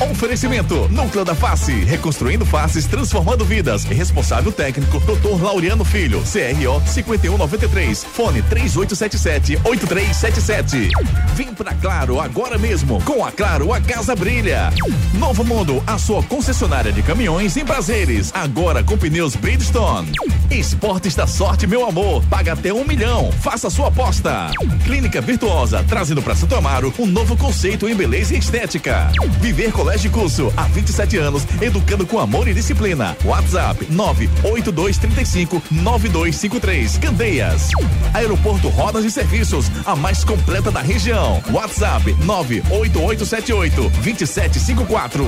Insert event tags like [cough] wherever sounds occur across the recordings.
Oferecimento: Núcleo da Face, reconstruindo faces, transformando vidas. Responsável técnico: Dr. Laureano Filho, CRO 5193. Fone 3877-8377. Vem pra Claro agora mesmo. Com a Claro, a casa brilha. Novo Mundo, a sua concessionária de caminhões em prazeres. Agora com pneus Bridgestone. Esportes da sorte, meu amor. Paga até um milhão. Faça sua aposta. Clínica Virtuosa, trazendo para Santo Amaro um novo conceito em beleza e estética. Viver Colégio de Curso, há 27 anos, educando com amor e disciplina. WhatsApp 98235 9253. Candeias. Aeroporto Rodas e Serviços, a mais completa da região. WhatsApp 98878 2754.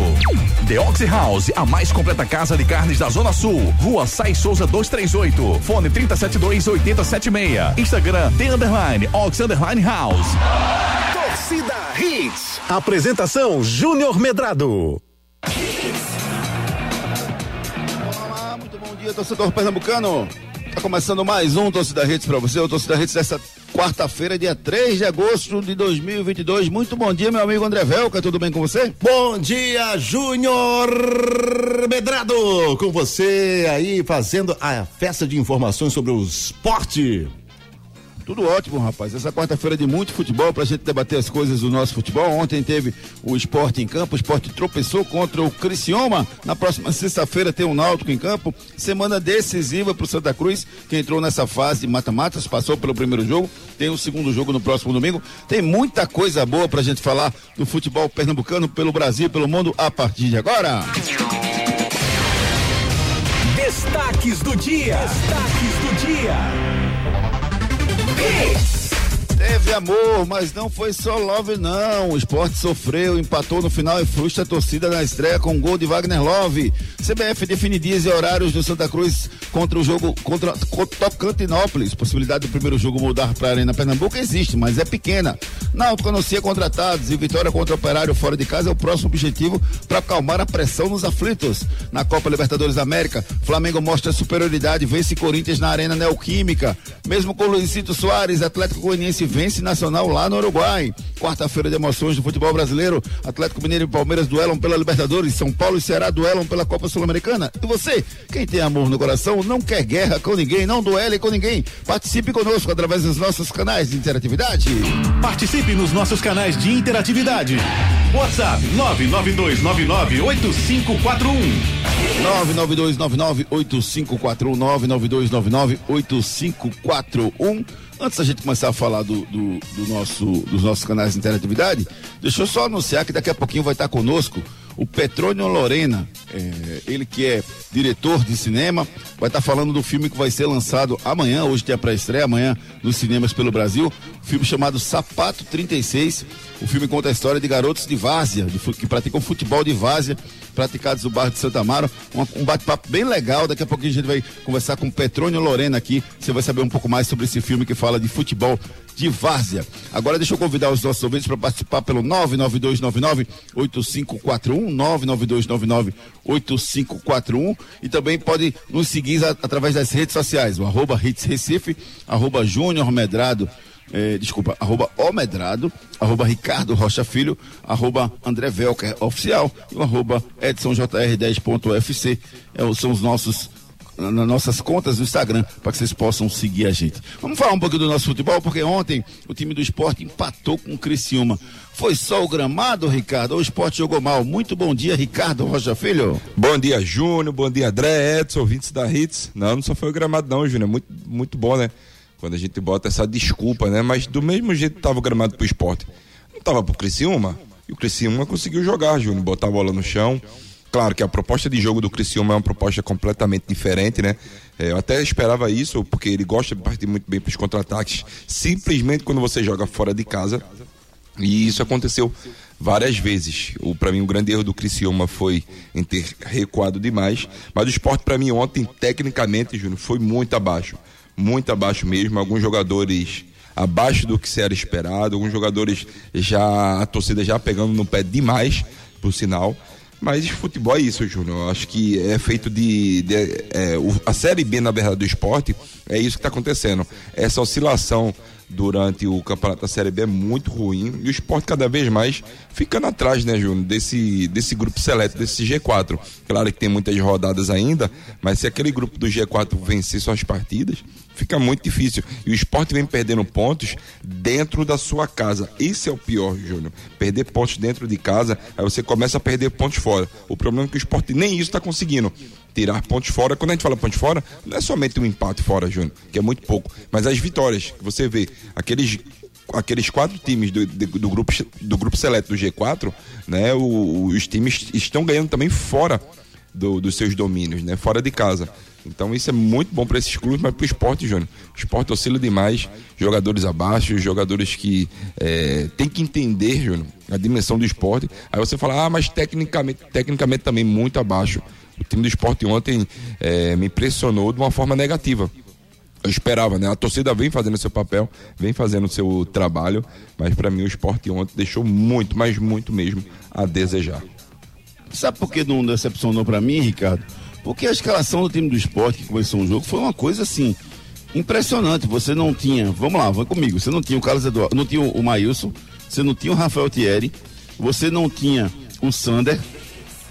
The Oxy House, a mais completa casa de carnes da Zona Sul. Rua Sai Souza 238. Fone 372 8076. Instagram The Underline Ox Underline House. Torcida Hits. Apresentação Júnior Medrado. Olá, muito bom dia, torcedor pernambucano. Tá começando mais um Torcida Hits para você, o Torcida Hits dessa quarta-feira, dia 3 de agosto de 2022. Muito bom dia, meu amigo André Velca, tudo bem com você? Bom dia, Júnior Medrado, com você aí fazendo a festa de informações sobre o esporte. Tudo ótimo, rapaz. Essa quarta-feira de muito futebol pra gente debater as coisas do nosso futebol. Ontem teve o esporte em campo, o esporte tropeçou contra o Criciúma. Na próxima sexta-feira tem o Náutico em campo. Semana decisiva pro Santa Cruz, que entrou nessa fase de mata-matas, passou pelo primeiro jogo. Tem o segundo jogo no próximo domingo. Tem muita coisa boa pra gente falar do futebol pernambucano pelo Brasil, pelo mundo a partir de agora. Destaques do dia. Destaques do dia. Teve amor, mas não foi só love não. O esporte sofreu, empatou no final e frustra a torcida na estreia com um gol de Wagner Love. CBF define dias e horários do Santa Cruz contra o jogo contra Tocantinópolis. Possibilidade do primeiro jogo mudar para a Arena Pernambuco existe, mas é pequena. Náutico anuncia contratados e vitória contra o Operário fora de casa é o próximo objetivo para acalmar a pressão nos aflitos. Na Copa Libertadores da América, Flamengo mostra superioridade, vence Corinthians na Arena Neoquímica. Mesmo com Luizito Soares, Atlético Goianiense vence Nacional lá no Uruguai. Quarta-feira de emoções do futebol brasileiro. Atlético Mineiro e Palmeiras duelam pela Libertadores. São Paulo e Ceará duelam pela Copa Sul-Americana. E você, quem tem amor no coração, não quer guerra com ninguém, não duele com ninguém. Participe conosco através dos nossos canais de interatividade. Participe nos nossos canais de interatividade. WhatsApp 992998541. 992998541. Antes da gente começar a falar do, do, do nosso, dos nossos canais de interatividade, deixa eu só anunciar que daqui a pouquinho vai estar conosco o Petrônio Lorena, é, ele que é diretor de cinema, vai estar falando do filme que vai ser lançado amanhã, hoje tem a pré-estreia, amanhã nos cinemas pelo Brasil, um filme chamado Sapato 36. O filme conta a história de garotos de várzea, de, que praticam futebol de várzea, praticados no bairro de Santa Amaro. Um, um bate-papo bem legal. Daqui a pouquinho a gente vai conversar com Petrônio Lorena aqui. Você vai saber um pouco mais sobre esse filme que fala de futebol de várzea. Agora deixa eu convidar os nossos ouvintes para participar pelo 99299-8541, 99299-8541 e também pode nos seguir através das redes sociais, o arroba Hits Recife, arroba Júnior Medrado, eh, desculpa, arroba Omedrado, arroba Ricardo Rocha Filho, arroba André Velker Oficial e o arroba EdsonJR10.UFC. É, são os nossos nas nossas contas do Instagram para que vocês possam seguir a gente. Vamos falar um pouquinho do nosso futebol, porque ontem o time do esporte empatou com o Criciúma. Foi só o gramado, Ricardo? Ou o esporte jogou mal? Muito bom dia, Ricardo Rocha Filho. Bom dia, Júnior. Bom dia, André, Edson, ouvintes da Hits. Não, não só foi o gramado, não, Júnior. Muito, muito bom, né? Quando a gente bota essa desculpa, né? Mas do mesmo jeito tava o gramado pro esporte, não tava pro Criciúma. E o Criciúma conseguiu jogar, Júnior, botar a bola no chão. Claro que a proposta de jogo do Criciúma é uma proposta completamente diferente, né? É, eu até esperava isso, porque ele gosta de partir muito bem para os contra-ataques, simplesmente quando você joga fora de casa. E isso aconteceu várias vezes. O para mim o grande erro do Criciúma foi em ter recuado demais, mas o esporte para mim ontem tecnicamente, Júnior, foi muito abaixo, muito abaixo mesmo. Alguns jogadores abaixo do que se era esperado, alguns jogadores já a torcida já pegando no pé demais, por sinal. Mas futebol é isso, Júnior. Acho que é feito de. de é, a Série B, na verdade, do esporte, é isso que está acontecendo. Essa oscilação durante o campeonato da Série B é muito ruim e o esporte cada vez mais ficando atrás, né, Júnior, desse, desse grupo seleto, desse G4. Claro que tem muitas rodadas ainda, mas se aquele grupo do G4 vencer suas partidas, fica muito difícil. E o esporte vem perdendo pontos dentro da sua casa. Esse é o pior, Júnior. Perder pontos dentro de casa, aí você começa a perder pontos fora. O problema é que o esporte nem isso está conseguindo. Tirar pontos fora. Quando a gente fala pontos fora, não é somente um empate fora, Júnior, que é muito pouco. Mas as vitórias que você vê, aqueles aqueles quatro times do, do, grupo do grupo seleto do G4, né, o, os times estão ganhando também fora do, dos seus domínios, né, fora de casa. Então isso é muito bom para esses clubes, mas para o esporte, Júnior. O esporte oscila demais, jogadores abaixo, jogadores que é, tem que entender, Júnior, a dimensão do esporte. Aí você fala, ah, mas tecnicamente, tecnicamente também muito abaixo. O time do esporte ontem é, me impressionou de uma forma negativa. Eu esperava, né? A torcida vem fazendo seu papel, vem fazendo seu trabalho, mas para mim o esporte ontem deixou muito, mas muito mesmo a desejar. Sabe por que não decepcionou para mim, Ricardo? Porque a escalação do time do esporte que começou o jogo foi uma coisa assim impressionante. Você não tinha, vamos lá, vai comigo. Você não tinha o Carlos Eduardo, não tinha o Maílson, você não tinha o Rafael Thierry, você não tinha o Sander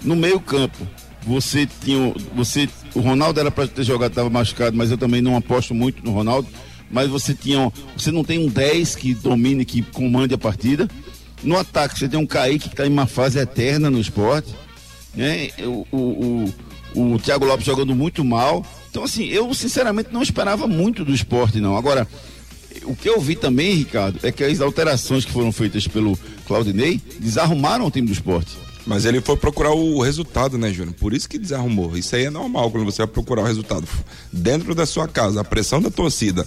no meio campo. Você tinha, você, o Ronaldo era para ter jogado, estava machucado, mas eu também não aposto muito no Ronaldo. Mas você tinha, você não tem um 10 que domine, que comande a partida. No ataque você tem um Kaique que está em uma fase eterna no esporte. Né? O, o, o o Thiago Lopes jogando muito mal. Então, assim, eu sinceramente não esperava muito do esporte, não. Agora, o que eu vi também, Ricardo, é que as alterações que foram feitas pelo Claudinei desarrumaram o time do esporte. Mas ele foi procurar o resultado, né, Júnior? Por isso que desarrumou. Isso aí é normal quando você vai procurar o resultado. Dentro da sua casa, a pressão da torcida.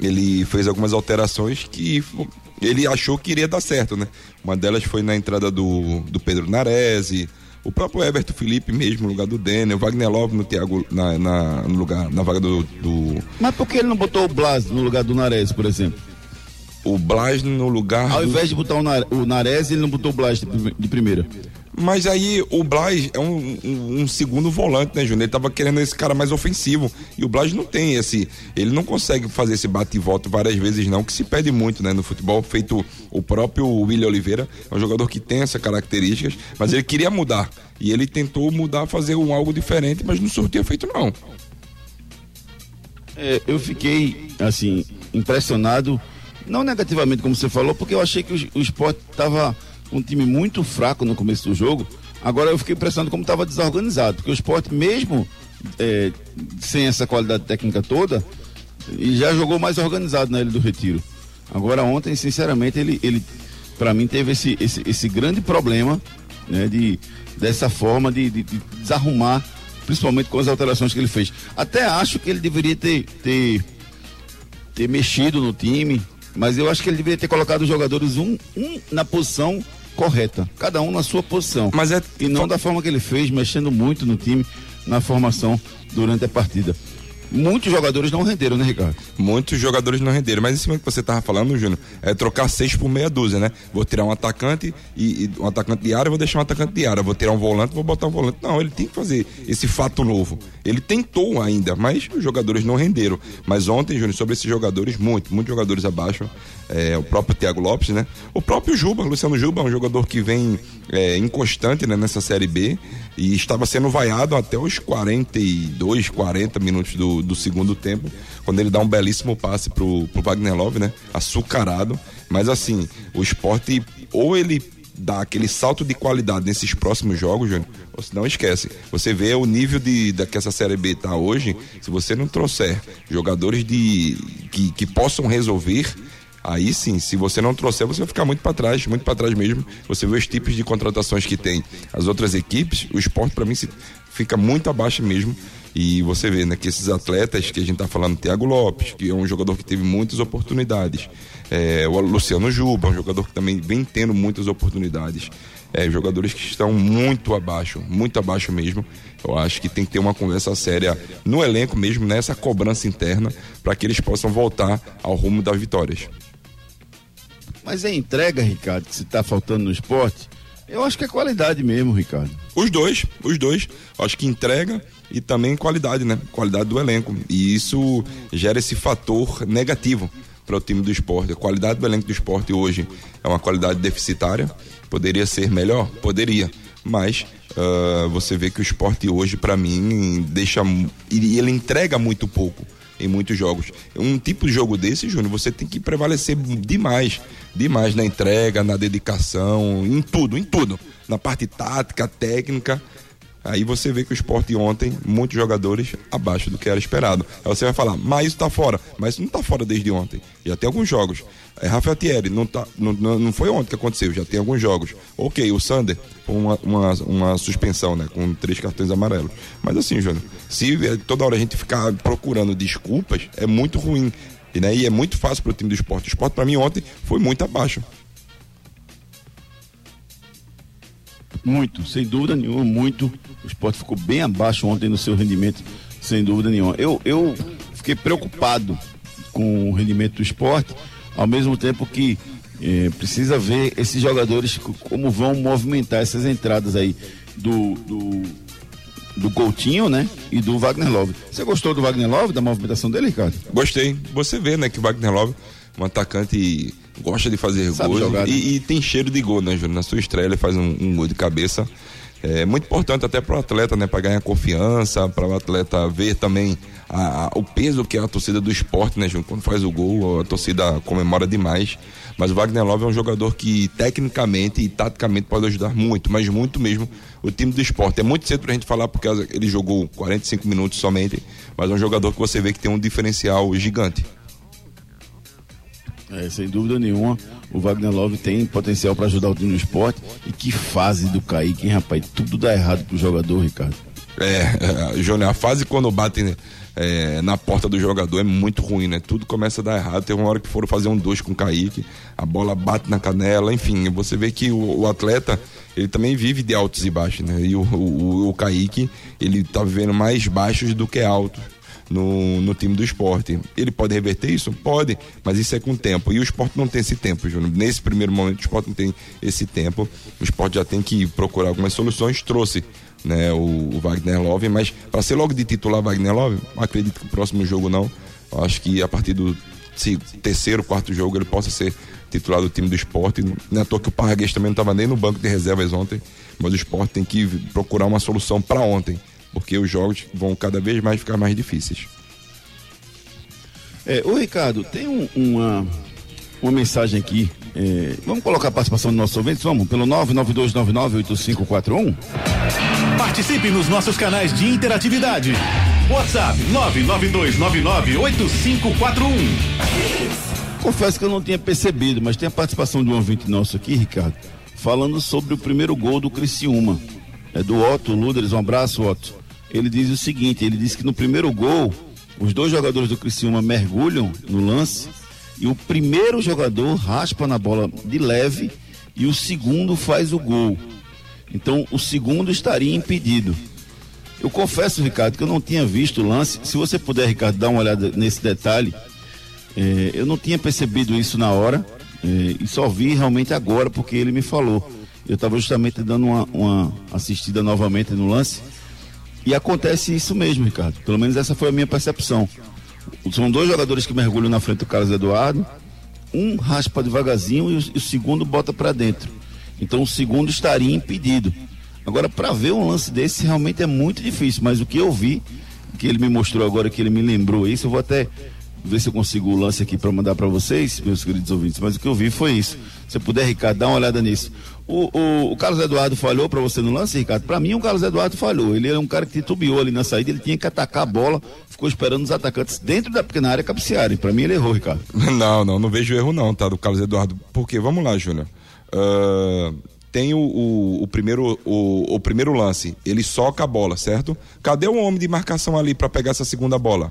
Ele fez algumas alterações que ele achou que iria dar certo, né? Uma delas foi na entrada do, do Pedro Narese, o próprio Everton Felipe mesmo no lugar do Denner, o Wagner Love no Thiago na, na, no lugar, na vaga do, do, Mas por que ele não botou o Blas no lugar do Nares, por exemplo? O Blas no lugar. Ao do... invés de botar o Nares, ele não botou o Blas de, de primeira. Mas aí o Blas é um, um, um, segundo volante, né, Júnior? Ele tava querendo esse cara mais ofensivo. E o Blas não tem esse. Ele não consegue fazer esse bate e volta várias vezes, não, que se pede muito, né? No futebol, feito o próprio William Oliveira. É um jogador que tem essas características, mas ele queria mudar. E ele tentou mudar, fazer um algo diferente, mas não surtiu feito, não. É, eu fiquei, assim, impressionado, não negativamente, como você falou, porque eu achei que o, o esporte um time muito fraco no começo do jogo. Agora eu fiquei impressionado como estava desorganizado, porque o esporte, mesmo é, sem essa qualidade técnica toda, e já jogou mais organizado na Ilha do Retiro. Agora ontem, sinceramente, ele, ele para mim teve esse, esse, esse, grande problema, né, de dessa forma de, de, de, desarrumar, principalmente com as alterações que ele fez. Até acho que ele deveria ter, ter, ter mexido no time, mas eu acho que ele deveria ter colocado os jogadores um, um na posição correta, cada um na sua posição. Mas é... E não da forma que ele fez, mexendo muito no time, na formação durante a partida. Muitos jogadores não renderam, né, Ricardo? Muitos jogadores não renderam. Mas em cima que você estava falando, Júnior, é trocar seis por meia dúzia, né? Vou tirar um atacante e, e, um atacante de área, vou deixar um atacante de área. Vou tirar um volante, vou botar um volante. Não, ele tem que fazer esse fato novo. Ele tentou ainda, mas os jogadores não renderam. Mas ontem, Júnior, sobre esses jogadores, muito, muitos jogadores abaixo. É, o próprio Thiago Lopes, né? O próprio Juba, Luciano Juba, é um jogador que vem é, inconstante né, nessa Série B e estava sendo vaiado até os 42, 40 minutos do, do segundo tempo, quando ele dá um belíssimo passe pro, pro Wagner Love, né? Açucarado. Mas assim, o esporte, ou ele dá aquele salto de qualidade nesses próximos jogos, Júnior, você não esquece. Você vê o nível de, da que essa Série B está hoje, se você não trouxer jogadores de, que, que possam resolver Aí sim, se você não trouxer, você vai ficar muito para trás, muito para trás mesmo. Você vê os tipos de contratações que tem as outras equipes, o esporte para mim se, fica muito abaixo mesmo. E você vê, né, que esses atletas que a gente tá falando, Thiago Lopes, que é um jogador que teve muitas oportunidades, é, o Luciano Juba, um jogador que também vem tendo muitas oportunidades. É, jogadores que estão muito abaixo, muito abaixo mesmo. Eu acho que tem que ter uma conversa séria no elenco mesmo, nessa cobrança interna, para que eles possam voltar ao rumo das vitórias. Mas é entrega, Ricardo, que se está faltando no esporte, eu acho que é qualidade mesmo, Ricardo. Os dois, os dois. Acho que entrega e também qualidade, né? Qualidade do elenco. E isso gera esse fator negativo. para o time do esporte. A qualidade do elenco do esporte hoje é uma qualidade deficitária. Poderia ser melhor? Poderia. Mas uh, você vê que o esporte hoje, para mim, deixa. Ele entrega muito pouco em muitos jogos. Um tipo de jogo desse, Júnior, você tem que prevalecer demais. Demais na entrega, na dedicação, em tudo, em tudo. Na parte tática, técnica. Aí você vê que o esporte ontem, muitos jogadores abaixo do que era esperado. Aí você vai falar, mas isso tá fora. Mas isso não tá fora desde ontem. Já tem alguns jogos. É, Rafael Thierry, não, tá, não, não foi ontem que aconteceu, já tem alguns jogos. Ok, o Sander, uma, uma, uma suspensão, né? Com três cartões amarelos. Mas assim, Júnior, se toda hora a gente ficar procurando desculpas, é muito ruim. E, né, e é muito fácil para o time do esporte. O esporte, para mim, ontem foi muito abaixo. Muito, sem dúvida nenhuma, muito. O esporte ficou bem abaixo ontem no seu rendimento, sem dúvida nenhuma. Eu, eu fiquei preocupado com o rendimento do esporte, ao mesmo tempo que eh, precisa ver esses jogadores como vão movimentar essas entradas aí do, do, do Coutinho, né? E do Wagner Love. Você gostou do Wagner Love, da movimentação dele, Ricardo? Gostei. Você vê, né, que o Wagner Love, um atacante gosta de fazer Sabe gols jogar, né? e, e, tem cheiro de gol, né, Júnior? Na sua estreia ele faz um, um gol de cabeça. É muito importante até para o atleta, né? Para ganhar confiança, para o atleta ver também a, a, o peso que é a torcida do esporte, né, Júnior? Quando faz o gol, a torcida comemora demais. Mas o Wagner Love é um jogador que tecnicamente e taticamente pode ajudar muito, mas muito mesmo o time do esporte. É muito cedo pra gente falar porque ele jogou 45 minutos somente, mas é um jogador que você vê que tem um diferencial gigante. É, sem dúvida nenhuma, o Wagner Love tem potencial para ajudar o time do esporte. E que fase do Kaique, hein, rapaz? Tudo dá errado pro jogador, Ricardo. É, é Júnior, a fase quando bate é, na porta do jogador é muito ruim, né? Tudo começa a dar errado. Tem uma hora que foram fazer um dois com o Kaique, a bola bate na canela, enfim, você vê que o, o atleta, ele também vive de altos e baixos, né? E o, o, o Kaique, ele tá vivendo mais baixos do que altos no, no time do esporte. Ele pode reverter isso? Pode, mas isso é com tempo. E o esporte não tem esse tempo, Júnior. Nesse primeiro momento, o esporte não tem esse tempo. O esporte já tem que procurar algumas soluções. Trouxe né, o, o Wagner Love, mas para ser logo de titular Wagner Love, acredito que o próximo jogo não. Acho que a partir do se, terceiro, quarto jogo ele possa ser titular do time do esporte. Não é à toa que o Parraguês também não estava nem no banco de reservas ontem, mas o esporte tem que procurar uma solução para ontem porque os jogos vão cada vez mais ficar mais difíceis. É, ô Ricardo, tem um, uma, uma mensagem aqui. É, vamos colocar a participação dos nossos ouvintes? Vamos, pelo 992998541? Participe nos nossos canais de interatividade. WhatsApp 992998541. Confesso que eu não tinha percebido, mas tem a participação de um ouvinte nosso aqui, Ricardo, falando sobre o primeiro gol do Criciúma. É do Otto Luderes, um abraço, Otto ele diz o seguinte: ele diz que no primeiro gol, os dois jogadores do Criciúma mergulham no lance e o primeiro jogador raspa na bola de leve e o segundo faz o gol. Então o segundo estaria impedido. Eu confesso, Ricardo, que eu não tinha visto o lance. Se você puder, Ricardo, dar uma olhada nesse detalhe, é, eu não tinha percebido isso na hora é, e só vi realmente agora porque ele me falou. Eu estava justamente dando uma, uma assistida novamente no lance e acontece isso mesmo, Ricardo. Pelo menos essa foi a minha percepção. São dois jogadores que mergulham na frente do Carlos Eduardo. Um raspa devagarzinho e o, e o segundo bota para dentro. Então o segundo estaria impedido. Agora, para ver um lance desse realmente é muito difícil. Mas o que eu vi, que ele me mostrou agora, que ele me lembrou isso, eu vou até ver se eu consigo o lance aqui para mandar para vocês, meus queridos ouvintes. Mas o que eu vi foi isso. Se puder, Ricardo, dá uma olhada nisso. O, o, o Carlos Eduardo falhou para você no lance, Ricardo? Para mim, o Carlos Eduardo falhou. Ele era um cara que titubeou ali na saída, ele tinha que atacar a bola, ficou esperando os atacantes dentro da pequena área cabecearem. Para mim, ele errou, Ricardo. [laughs] Não, não, não vejo erro não, tá? Do Carlos Eduardo. Porque, vamos lá, Júnior. Uh, tem o, o, o primeiro, o, o, primeiro lance, ele soca a bola, certo? Cadê o homem de marcação ali para pegar essa segunda bola?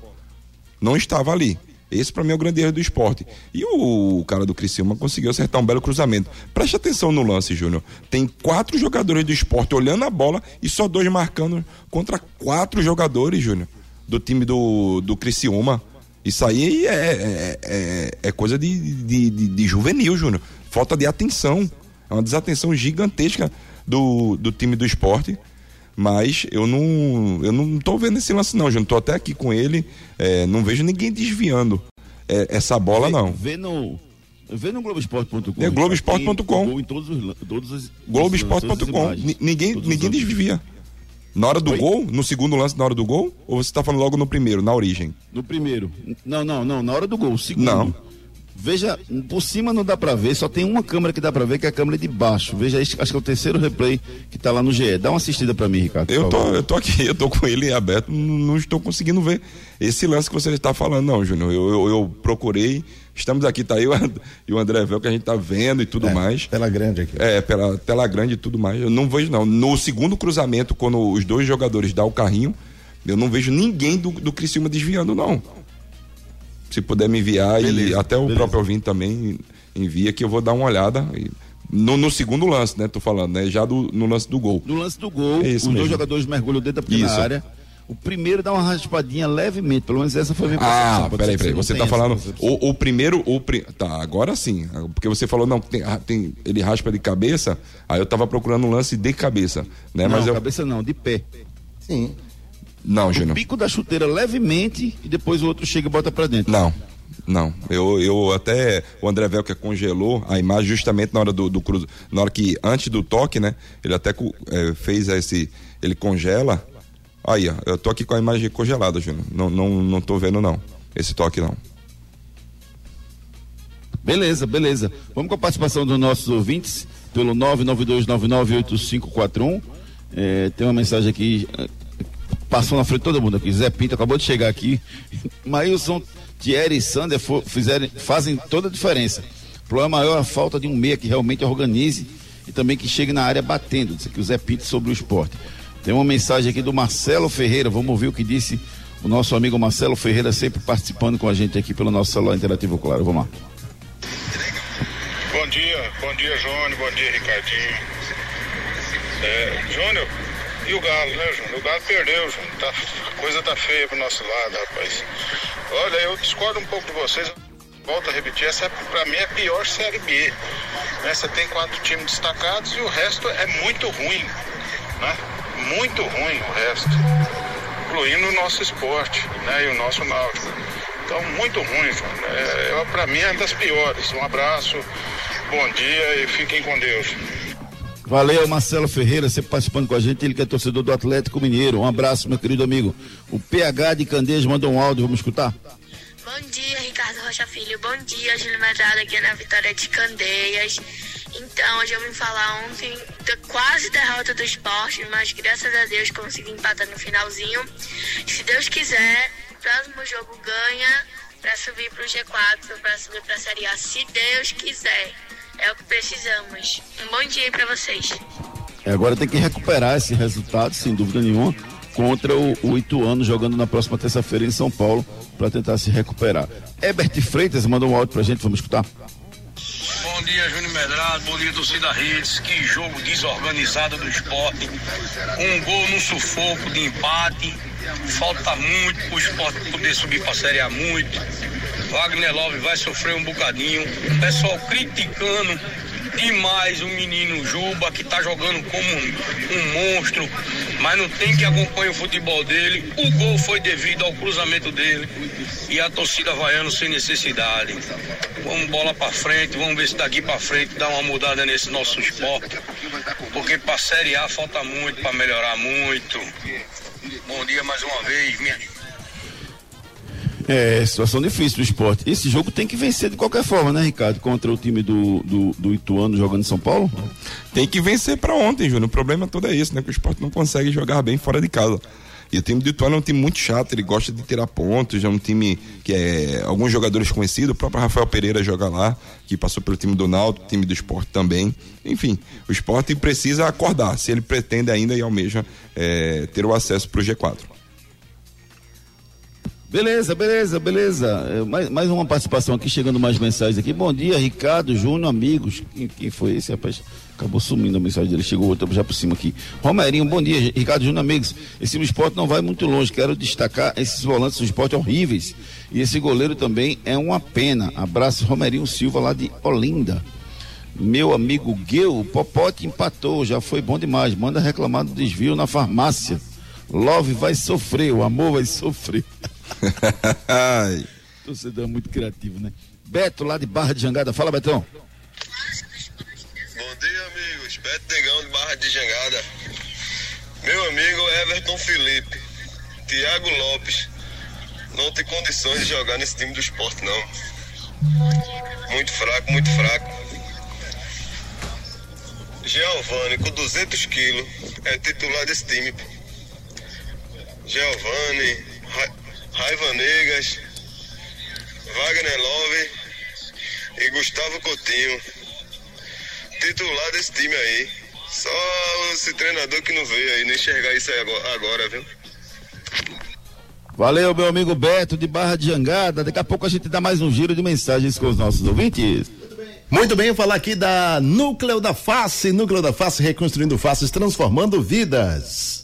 Não estava ali. Esse para mim é o grande erro do esporte. E o cara do Criciúma conseguiu acertar um belo cruzamento. Preste atenção no lance, Júnior. Tem quatro jogadores do esporte olhando a bola e só dois marcando contra quatro jogadores, Júnior, do time do, do Criciúma. Isso aí é, é, é, é coisa de, de, de, de juvenil, Júnior. Falta de atenção. É uma desatenção gigantesca do, do time do esporte mas eu não eu não tô vendo esse lance não, Júnior. Tô até aqui com ele, é, não vejo ninguém desviando. é, essa bola, vê, não. Vê no. Vê no Globoesporte.com. É Globoesporte.com. Em todos os, todos os, Globoesporte.com. Ninguém, Todos ninguém desvia. Na hora do Oi? gol, no segundo lance, na hora do gol? Ou você está falando logo no primeiro, na origem? No primeiro. Não, não, não. Na hora do gol. Segundo. Não. Veja, por cima não dá pra ver, só tem uma câmera que dá pra ver, que é a câmera de baixo. Veja, acho que é o terceiro replay que tá lá no GE. Dá uma assistida pra mim, Ricardo. Eu tô, eu tô aqui, [laughs] eu tô com ele aberto, não, estou conseguindo ver esse lance que você está falando, não, Júnior. Eu, eu, eu procurei, estamos aqui, tá aí o [laughs] e o André Vel, que a gente tá vendo e tudo mais. Tela grande aqui. É, pela tela grande e tudo mais. Eu não vejo, não. No segundo cruzamento, quando os dois jogadores dão o carrinho, eu não vejo ninguém do, do Criciúma desviando, não. Se puder me enviar e Beleza, até o beleza. próprio ouvinte também envia que eu vou dar uma olhada. E- No, no segundo lance, né? Tô falando, né? Já do, no lance do gol. No lance do gol, É os isso dois mesmo. jogadores mergulham dentro da pequena Isso. área. O primeiro dá uma raspadinha levemente, pelo menos essa foi a minha Ah, percepção. Peraí, peraí. não Você tá falando. O, o primeiro. O, tá, agora sim. Porque você falou, não, tem, ah, tem- ele raspa de cabeça. Aí eu tava procurando um lance de cabeça. Né? Não, Mas eu. cabeça não, de pé. Sim. Não, O Júnior. pico da chuteira levemente e depois o outro chega e bota pra dentro. Não, não. Eu, eu até o André Velker congelou a imagem justamente na hora do, do cruzo, na hora que antes do toque, né? Ele até eh, fez esse, ele congela. Aí, ó, eu tô aqui com a imagem congelada, Júnior. Não, não, não tô vendo não. Esse toque não. Beleza, beleza. Vamos com a participação dos nossos ouvintes pelo 992998541. É, tem uma mensagem aqui, é, passou na frente de todo mundo aqui. Zé Pinto acabou de chegar aqui. [laughs] Maílson, Thierry e Sander fizeram, fazem toda a diferença. O problema maior é a falta de um meia que realmente organize e também que chegue na área batendo. Disse aqui o Zé Pinto sobre o esporte. Tem uma mensagem aqui do Marcelo Ferreira. Vamos ouvir o que disse o nosso amigo Marcelo Ferreira, sempre participando com a gente aqui pelo nosso celular interativo, claro. Vamos lá. Bom dia, bom dia Júnior, bom dia Ricardinho. É, Júnior, e o Galo, né, Júnior? O Galo perdeu, Júnior. Tá, a coisa tá feia pro nosso lado, rapaz. Olha, eu discordo um pouco de vocês. Volto a repetir, essa é, pra mim é a pior Série B. Né? Você tem quatro times destacados e o resto é muito ruim. Né? Muito ruim o resto. Incluindo o nosso esporte né? e o nosso náutico. Então, muito ruim, Júnior. É, pra mim é das piores. Um abraço, bom dia e fiquem com Deus. Valeu, Marcelo Ferreira, sempre participando com a gente, ele que é torcedor do Atlético Mineiro. Um abraço, meu querido amigo. O PH de Candeias mandou um áudio, vamos escutar? Bom dia, Ricardo Rocha Filho. Bom dia, Júlio Medrado aqui na Vitória de Candeias. Então, hoje eu vim falar ontem da quase derrota do esporte, mas graças a Deus consegui empatar no finalzinho. Se Deus quiser, próximo jogo ganha para subir pro G4, para subir pra Série A, se Deus quiser. É o que precisamos. Um bom dia aí pra vocês. É, agora tem que recuperar esse resultado, sem dúvida nenhuma, contra o, o Ituano jogando na próxima terça-feira em São Paulo, para tentar se recuperar. Herbert Freitas mandou um áudio pra gente, vamos escutar? Bom dia, Júnior Medrado. Bom dia, torcida Redes. Que jogo desorganizado do esporte. Um gol no sufoco de empate. Falta muito pro esporte poder subir pra Série A muito. Wagner Love vai sofrer um bocadinho. Pessoal criticando demais o menino Juba, que tá jogando como um, um monstro, mas não tem que acompanhar o futebol dele. O gol foi devido ao cruzamento dele e a torcida vaiando sem necessidade. Vamos bola pra frente, vamos ver se daqui pra frente dá uma mudada nesse nosso esporte. Porque pra Série A falta muito pra melhorar muito. Bom dia mais uma vez, minha É, situação difícil do esporte. Esse jogo tem que vencer de qualquer forma, né, Ricardo? Contra o time do, do, do Ituano jogando em São Paulo? Tem que vencer pra ontem, Júnior. O problema todo é esse, né? Que o esporte não consegue jogar bem fora de casa. E o time do Ituano é um time muito chato, ele gosta de tirar pontos, é um time que é alguns jogadores conhecidos, o próprio Rafael Pereira joga lá, que passou pelo time do Náutico, time do esporte também. Enfim, o esporte precisa acordar, se ele pretende ainda e almeja é, ter o acesso pro G4. Beleza, beleza, beleza. É, mais, mais uma participação aqui, chegando mais mensagens aqui. Bom dia, Ricardo, Júnior, amigos. Quem, quem foi esse, rapaz? Acabou sumindo a mensagem dele, chegou outra já por cima aqui. Romerinho, bom dia, Ricardo Júnior, amigos. Esse esporte não vai muito longe. Quero destacar esses volantes do esporte horríveis. E esse goleiro também é uma pena. Abraço, Romerinho Silva, lá de Olinda. Meu amigo Gueu, o Popote empatou, já foi bom demais. Manda reclamar do desvio na farmácia. Love vai sofrer, o amor vai sofrer. [laughs] Ai. Torcedor é muito criativo, né? Beto, lá de Barra de Jangada. Fala, Betão. Bom dia, amigos. Beto Negão de Barra de Jangada. Meu amigo Everton Felipe, Thiago Lopes, não tem condições de jogar nesse time do esporte, não. Muito fraco, muito fraco. Giovanni, com 200 quilos, é titular desse time. Giovanni, Raiva Negas, Wagner Love e Gustavo Coutinho. Titular desse time aí. Só esse treinador que não veio aí, não enxergar isso aí agora, agora, viu? Valeu, meu amigo Beto, de Barra de Jangada. Daqui a pouco a gente dá mais um giro de mensagens com os nossos ouvintes. Muito bem, eu falar aqui da Núcleo da Face, Núcleo da Face reconstruindo faces, transformando vidas.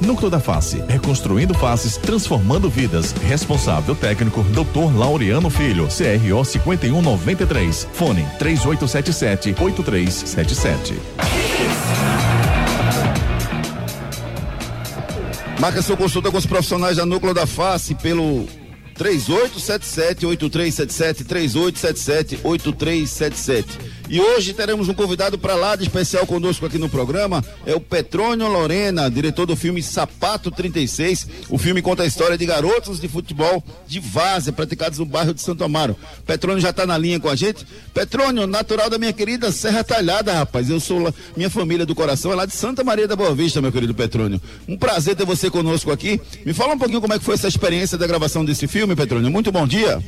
Núcleo da Face, reconstruindo faces, transformando vidas. Responsável técnico, Dr. Laureano Filho, CRO 5193. Fone 3877 8377. Marca sua consulta com os profissionais da Núcleo da Face pelo 3877-8377, 3877-8377. E hoje teremos um convidado para lá de especial conosco aqui no programa, é o Petrônio Lorena, diretor do filme Sapato 36. O filme conta a história de garotos de futebol de várzea praticados no bairro de Santo Amaro. Petrônio já está na linha com a gente. Petrônio, natural da minha querida Serra Talhada, rapaz. Eu sou lá, minha família do coração é lá de Santa Maria da Boa Vista, meu querido Petrônio. Um prazer ter você conosco aqui. Me fala um pouquinho como é que foi essa experiência da gravação desse filme, Petrônio. Muito bom dia.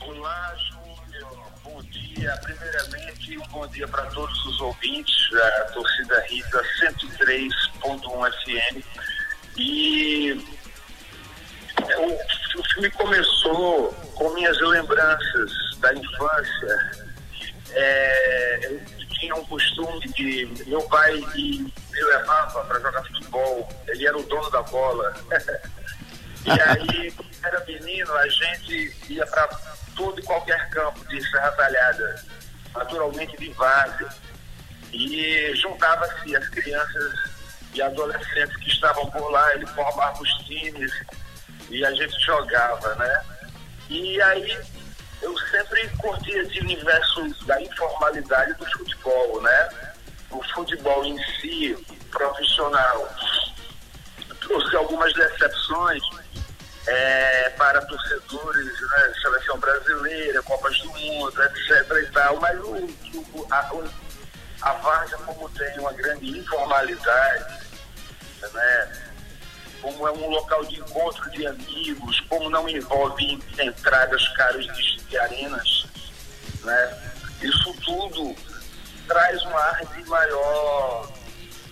Olá, Júnior. Bom dia. Primeiramente, um bom dia para todos os ouvintes da torcida Rita 103.1 FM. E o, o filme começou com minhas lembranças da infância. É, eu tinha um costume de. Meu pai me levava para jogar futebol, ele era o dono da bola. [laughs] E aí, era menino, a gente ia para todo e qualquer campo de Serra Talhada, naturalmente de várzea. E juntava-se as crianças e adolescentes que estavam por lá, ele formava os times e a gente jogava, né? E aí eu sempre curti esse universo da informalidade do futebol, né? O futebol em si, profissional, trouxe algumas decepções é, para torcedores, né, seleção brasileira, Copas do Mundo, etc. e tal, mas o, o, a, a Várzea, como tem uma grande informalidade, né, como é um local de encontro de amigos, como não envolve entradas caras de, de arenas, né, isso tudo traz um ar de maior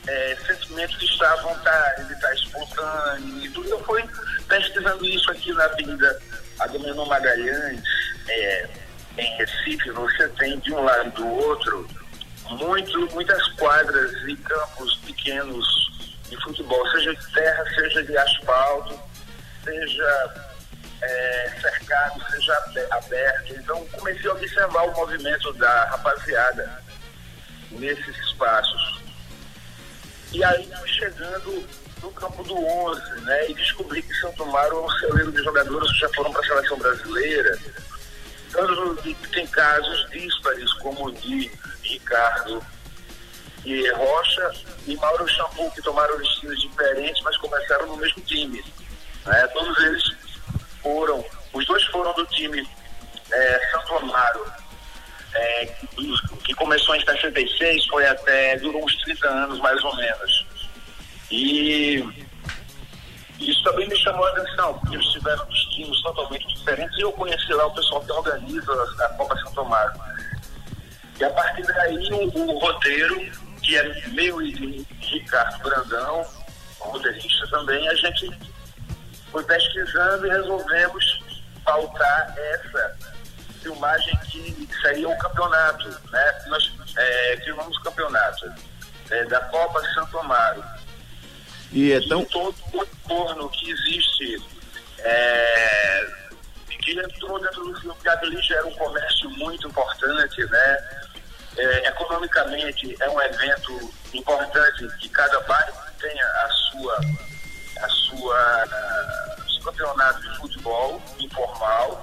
é, sentimento de estar à vontade, de estar espontâneo e tudo. Fui pesquisando isso aqui na Avenida Agamenon Magalhães, é, em Recife, você tem de um lado e do outro muito, muitas quadras e campos pequenos de futebol, seja de terra, seja de asfalto, seja é, cercado, seja abe- aberto. Então comecei a observar o movimento da rapaziada nesses espaços. E aí chegando no campo do 11, né? E descobri que Santo Amaro é um celeiro de jogadores que já foram para a seleção brasileira. Que tem casos díspares, como o de Ricardo e Rocha e Mauro Shampoo, que tomaram destinos diferentes, mas começaram no mesmo time. Né? Todos eles foram, os dois foram do time é, Santo Amaro, é, que, que começou em 66, foi até, durou uns 30 anos mais ou menos. E isso também me chamou a atenção, porque eles tiveram destinos totalmente diferentes e eu conheci lá o pessoal que organiza a, Copa Santo Amaro. E a partir daí o, roteiro, que é meu e de Ricardo Brandão, roteirista também, a gente foi pesquisando e resolvemos pautar essa filmagem que seria o campeonato, né? Nós é, filmamos o campeonato é, da Copa Santo Amaro. E é tão. E todo o entorno que existe, é, que entrou dentro do filme, que ali já era um comércio muito importante, né? É, economicamente é um evento importante que cada bairro tenha a sua, a sua, uh, seu campeonato de futebol informal.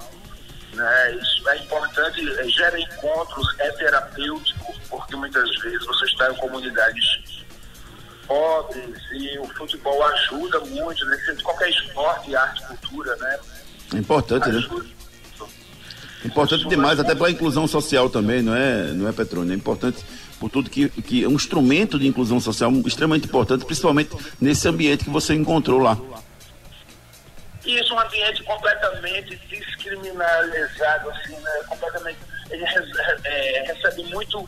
Né? Isso é importante, gera encontros, é terapêutico, porque muitas vezes você está em comunidades pobres e o futebol ajuda muito, né? qualquer esporte, arte, cultura, né? É importante, né? ajuda. né? Importante demais, até para a inclusão social também, não é, não é Petrônio? É importante por tudo que, que é um instrumento de inclusão social extremamente importante, principalmente nesse ambiente que você encontrou lá. Isso, um ambiente completamente descriminalizado, assim, né? completamente. Ele é, recebe muito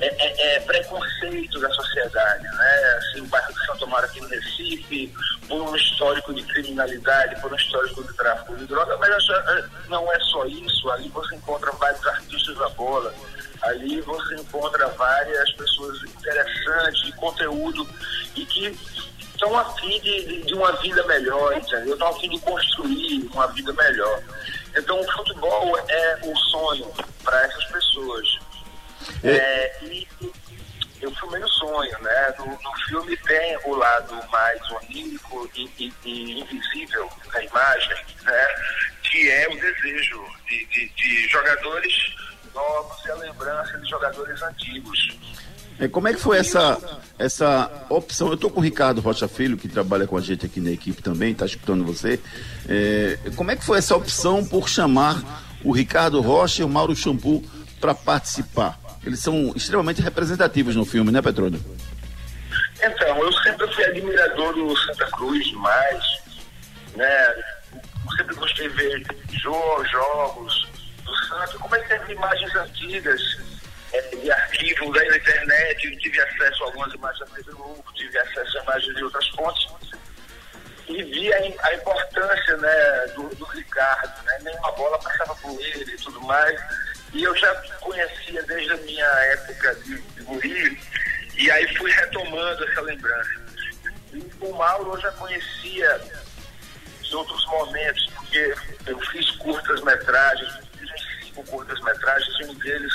é, é, é, preconceito da sociedade, né? Assim, o bairro de Santo Amaro aqui no Recife, por um histórico de criminalidade, por um histórico de tráfico de droga, mas é, não é só isso, ali você encontra vários artistas da bola, ali você encontra várias pessoas interessantes, de conteúdo, e que estão a fim de, de, uma vida melhor, entendeu? Estão a fim de construir uma vida melhor. Então o futebol é um sonho para essas pessoas. É, e eu filmei o sonho, né? No, no, filme tem o lado mais onírico e, e, e, invisível da imagem, né? Que é o desejo de, de, de jogadores novos e a lembrança de jogadores antigos. É, como é que foi essa, essa opção? Eu estou com o Ricardo Rocha Filho, que trabalha com a gente aqui na equipe também, está escutando você. É, como é que foi essa opção por chamar o Ricardo Rocha e o Mauro Shampoo para participar? Eles são extremamente representativos no filme, né, Petrônio? Então, eu sempre fui admirador do Santa Cruz demais, né? Sempre gostei de ver jogos do Santos, como é que teve imagens antigas é, de arquivos aí na internet, eu tive acesso a algumas imagens da TV Globo, tive acesso a imagens de outras fontes e vi a, a importância né, do, do Ricardo, né? Nenhuma bola passava por ele e tudo mais e eu já conhecia desde a minha época de, de guri, e aí fui retomando essa lembrança. E o Mauro eu já conhecia de outros momentos, porque eu fiz curtas-metragens, fiz cinco curtas-metragens, e um deles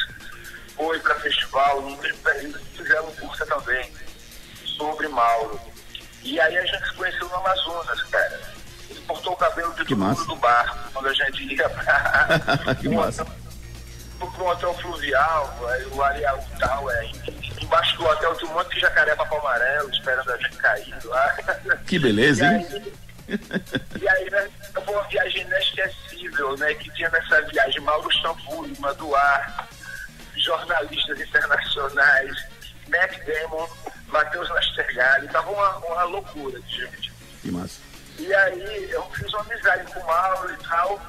foi para festival, no mesmo período fizeram curta também, sobre Mauro. E aí a gente se conheceu no Amazonas, cara. Ele cortou o cabelo de todo mundo do bar, quando a gente ia pra. [laughs] que [laughs] massa para um hotel fluvial, o areal tal, é, embaixo do hotel tem um monte de jacaré papo amarelo esperando a gente cair lá. Que beleza, e hein? Aí, e aí, né, foi uma viagem inesquecível, né, que tinha nessa viagem Mauro Shampoo, Maduar, jornalistas internacionais, Matt Damon, Matheus Nastergalli, tava uma, uma loucura de gente. Que massa. E aí eu fiz uma amizade com o Mauro e tal,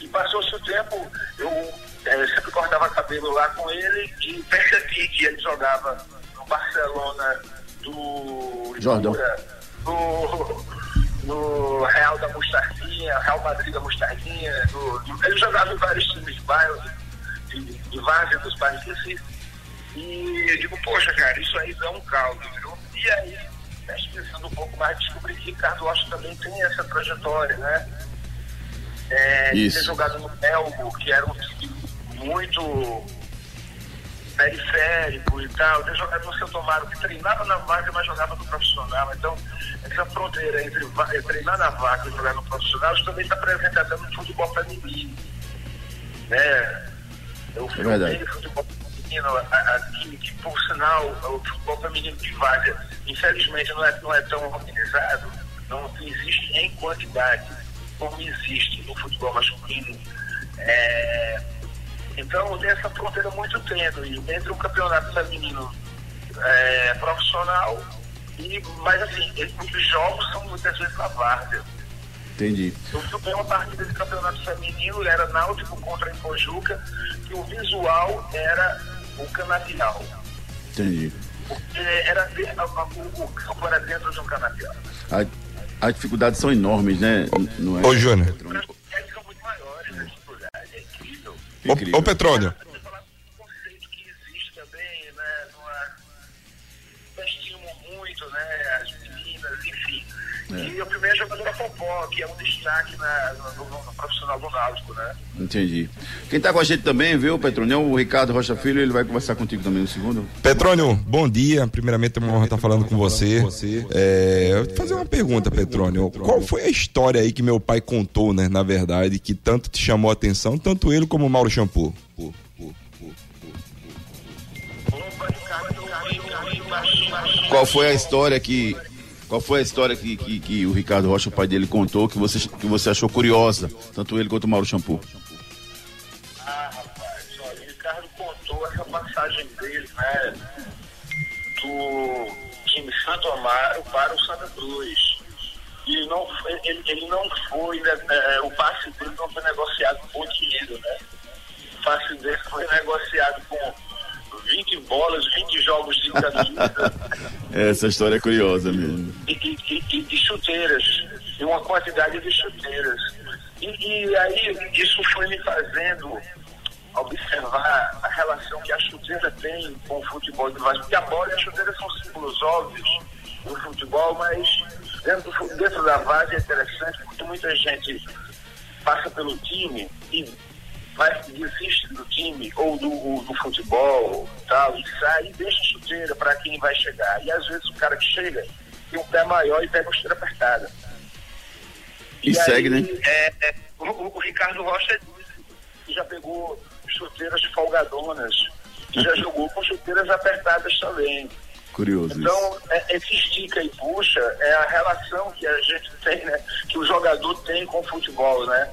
e passou-se o tempo, eu é, sempre cortava cabelo lá com ele e percebi que ele jogava no Barcelona do Jordão. no, no Real da Mostardinha, Real Madrid da Mostardinha, do, ele jogava em vários times de bairro, de, de vários dos países. E eu digo, poxa, cara, isso aí dá um caldo, viu? E aí, pesquisando um pouco mais, descobri que Ricardo Rocha também tem essa trajetória, né? É, de ter jogado no Elmo, que era um time muito periférico e tal, de jogador seu Tomaro que treinava na vaga, mas jogava no profissional. Então, essa fronteira entre treinar na vaga e jogar no profissional também está presente até no futebol feminino. Né? Eu fui é futebol feminino aqui, que por sinal o futebol feminino de vaga, infelizmente, não é, não é tão organizado, não existe em quantidade como existe no futebol masculino. É, então, tem essa fronteira muito tênue entre o campeonato feminino é, profissional e, mas assim, os jogos são muitas vezes na várzea. Entendi. Eu fui uma partida de campeonato feminino, era Náutico contra Impojuca, que o visual era o canavial. Entendi. Porque era, o, o campo era dentro de um canavial. A, as dificuldades são enormes, né? Não é? Ô, Júnior. Ô, ô Petrônio. E o primeiro jogador é Popó, que é um destaque na, no, no- no profissional do Náutico, né? Entendi. Quem tá com a gente também, viu, Petrônio? É o Ricardo Rocha Filho, ele vai conversar contigo também no segundo. Petrônio, bom dia. Primeiramente é uma honra estar falando com você. É, eu vou fazer uma pergunta, Petrônio. Qual foi a história aí que meu pai contou, né, na verdade, que tanto te chamou a atenção, tanto ele como o Mauro Shampoo? Qual foi a história que. Qual foi a história que, que, que o Ricardo Rocha, o pai dele, contou que você, que você achou curiosa, tanto ele quanto o Mauro Shampoo? Ah, rapaz, olha, o Ricardo contou essa passagem dele, né? Do time Santo Amaro para o Santa Cruz. E não foi, ele, ele não foi, né, é, o passe dele não foi negociado com bom dinheiro, né? O passe dele foi negociado com 20 bolas, 20 jogos de camisa [laughs] Essa história é curiosa mesmo. e, e, e- de chuteiras, e uma quantidade de chuteiras. E, e aí isso foi me fazendo observar a relação que a chuteira tem com o futebol do Vasco. Porque a bola e a chuteira são símbolos óbvios do futebol, mas dentro, dentro da base é interessante porque muita gente passa pelo time e vai desiste do time ou do, o- do futebol tal, e sai e deixa chuteira para quem vai chegar. E às vezes o cara que chega tem um pé maior e pega a chuteira apertada. E segue, né? é, é, o, o Ricardo Rocha já pegou chuteiras folgadonas e já [laughs] jogou com chuteiras apertadas também. Curioso. Então, é, esse estica e puxa é a relação que a gente tem, né? Que o jogador tem com o futebol, né?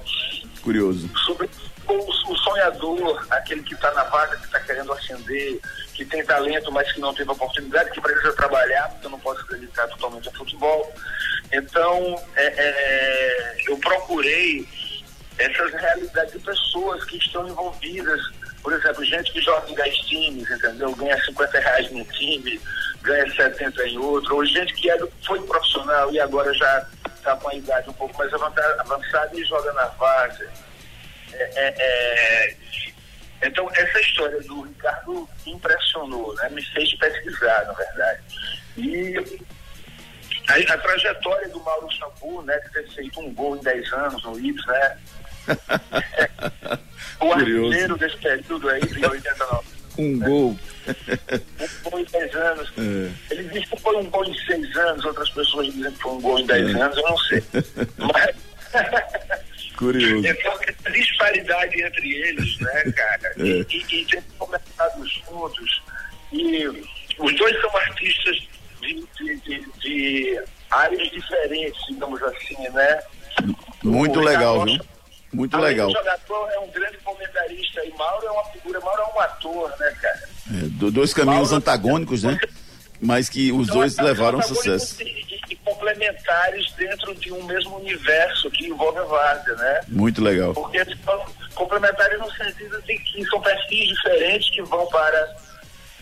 Curioso. sobre o, sonhador, aquele que está na vaga, que está querendo ascender, que tem talento, mas que não teve oportunidade, que precisa trabalhar, porque eu não posso dedicar totalmente ao futebol. Então, é, é, eu procurei essas realidades de pessoas que estão envolvidas. Por exemplo, gente que joga em 10 times, entendeu? Ganha 50 reais num time, ganha 70 em outro, ou gente que é do- foi profissional e agora já está com a idade um pouco mais avançada, e joga na base. É, é, é, Então, essa história do Ricardo impressionou, né? me fez pesquisar, na verdade. E a, a trajetória do Mauro Shampoo, né, de ter feito um gol em 10 anos no Ips, né? [laughs] o Curioso. artilheiro desse período aí, de 89. Um gol. Um gol em 10 anos. É. Ele disse que foi um gol em 6 anos, outras pessoas dizem que foi um gol em 10 anos, eu não sei. [laughs] Mas. Curioso. Então, essa disparidade entre eles, né, cara? [laughs] É. E, e, e ter começado juntos. E os dois são artistas de, de, de, de áreas diferentes, digamos assim, né? Muito O legal, Ricardo viu? Muito Além legal. do jogador é um grande comentarista e Mauro é uma figura, Mauro é um ator, né, cara? É, do- dois caminhos Mauro- antagônicos, né? Mas que os São dois são levaram sucesso. E complementares dentro de um mesmo universo que envolve a Várzea, né? Muito legal. Porque eles são complementares no sentido de que são perfis diferentes que vão para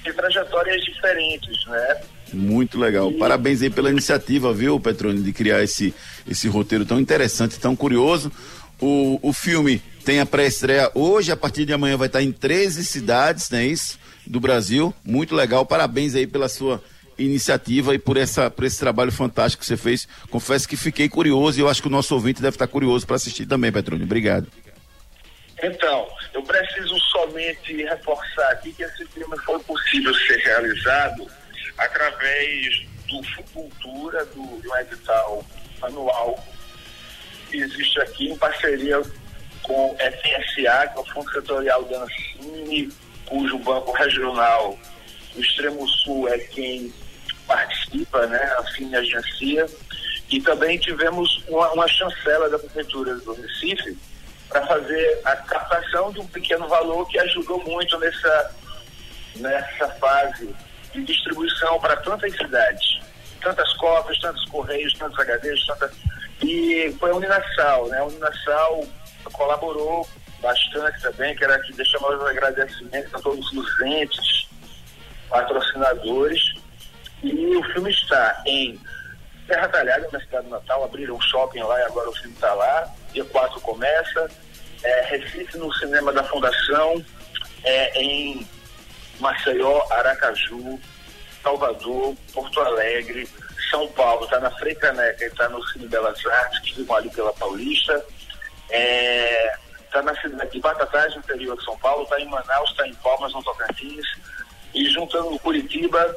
de trajetórias diferentes, né? Muito legal. Parabéns aí pela iniciativa, viu, Petrone, de criar esse, esse roteiro tão interessante, tão curioso. O, o filme tem a pré-estreia hoje, a partir de amanhã vai estar em 13 cidades, não é isso? Do Brasil. Muito legal. Parabéns aí pela sua iniciativa e por, essa, por esse trabalho fantástico que você fez. Confesso que fiquei curioso e eu acho que o nosso ouvinte deve estar curioso para assistir também, Petrone. Obrigado. Então, eu preciso somente reforçar aqui que esse filme foi possível ser realizado através do Fucultura, do, do edital anual que existe aqui em parceria com o FSA, que é o Fundo Setorial da Ancine, cujo banco regional do Extremo Sul é quem participa, né, a Ancine agencia, e também tivemos uma, uma chancela da Prefeitura do Recife para fazer a captação de um pequeno valor que ajudou muito nessa, nessa fase de distribuição para tantas cidades, tantas cópias, tantos correios, tantos HDs, tantas... e foi a Uninasal, né? A Uninasal colaborou bastante também, quero aqui deixar meus agradecimentos a todos os entes, patrocinadores, e o filme está em Terra Talhada, na cidade do Natal, abriram um shopping lá e agora o filme está lá, dia 4 começa, é, Recife no Cinema da Fundação, é, em Maceió, Aracaju, Salvador, Porto Alegre, São Paulo, está na Frei Caneca está no Cine Belas Artes, que ficam ali pela Paulista. Está na cidade de Batatais, interior de São Paulo, está em Manaus, está em Palmas, no Tocantins. E juntando Curitiba,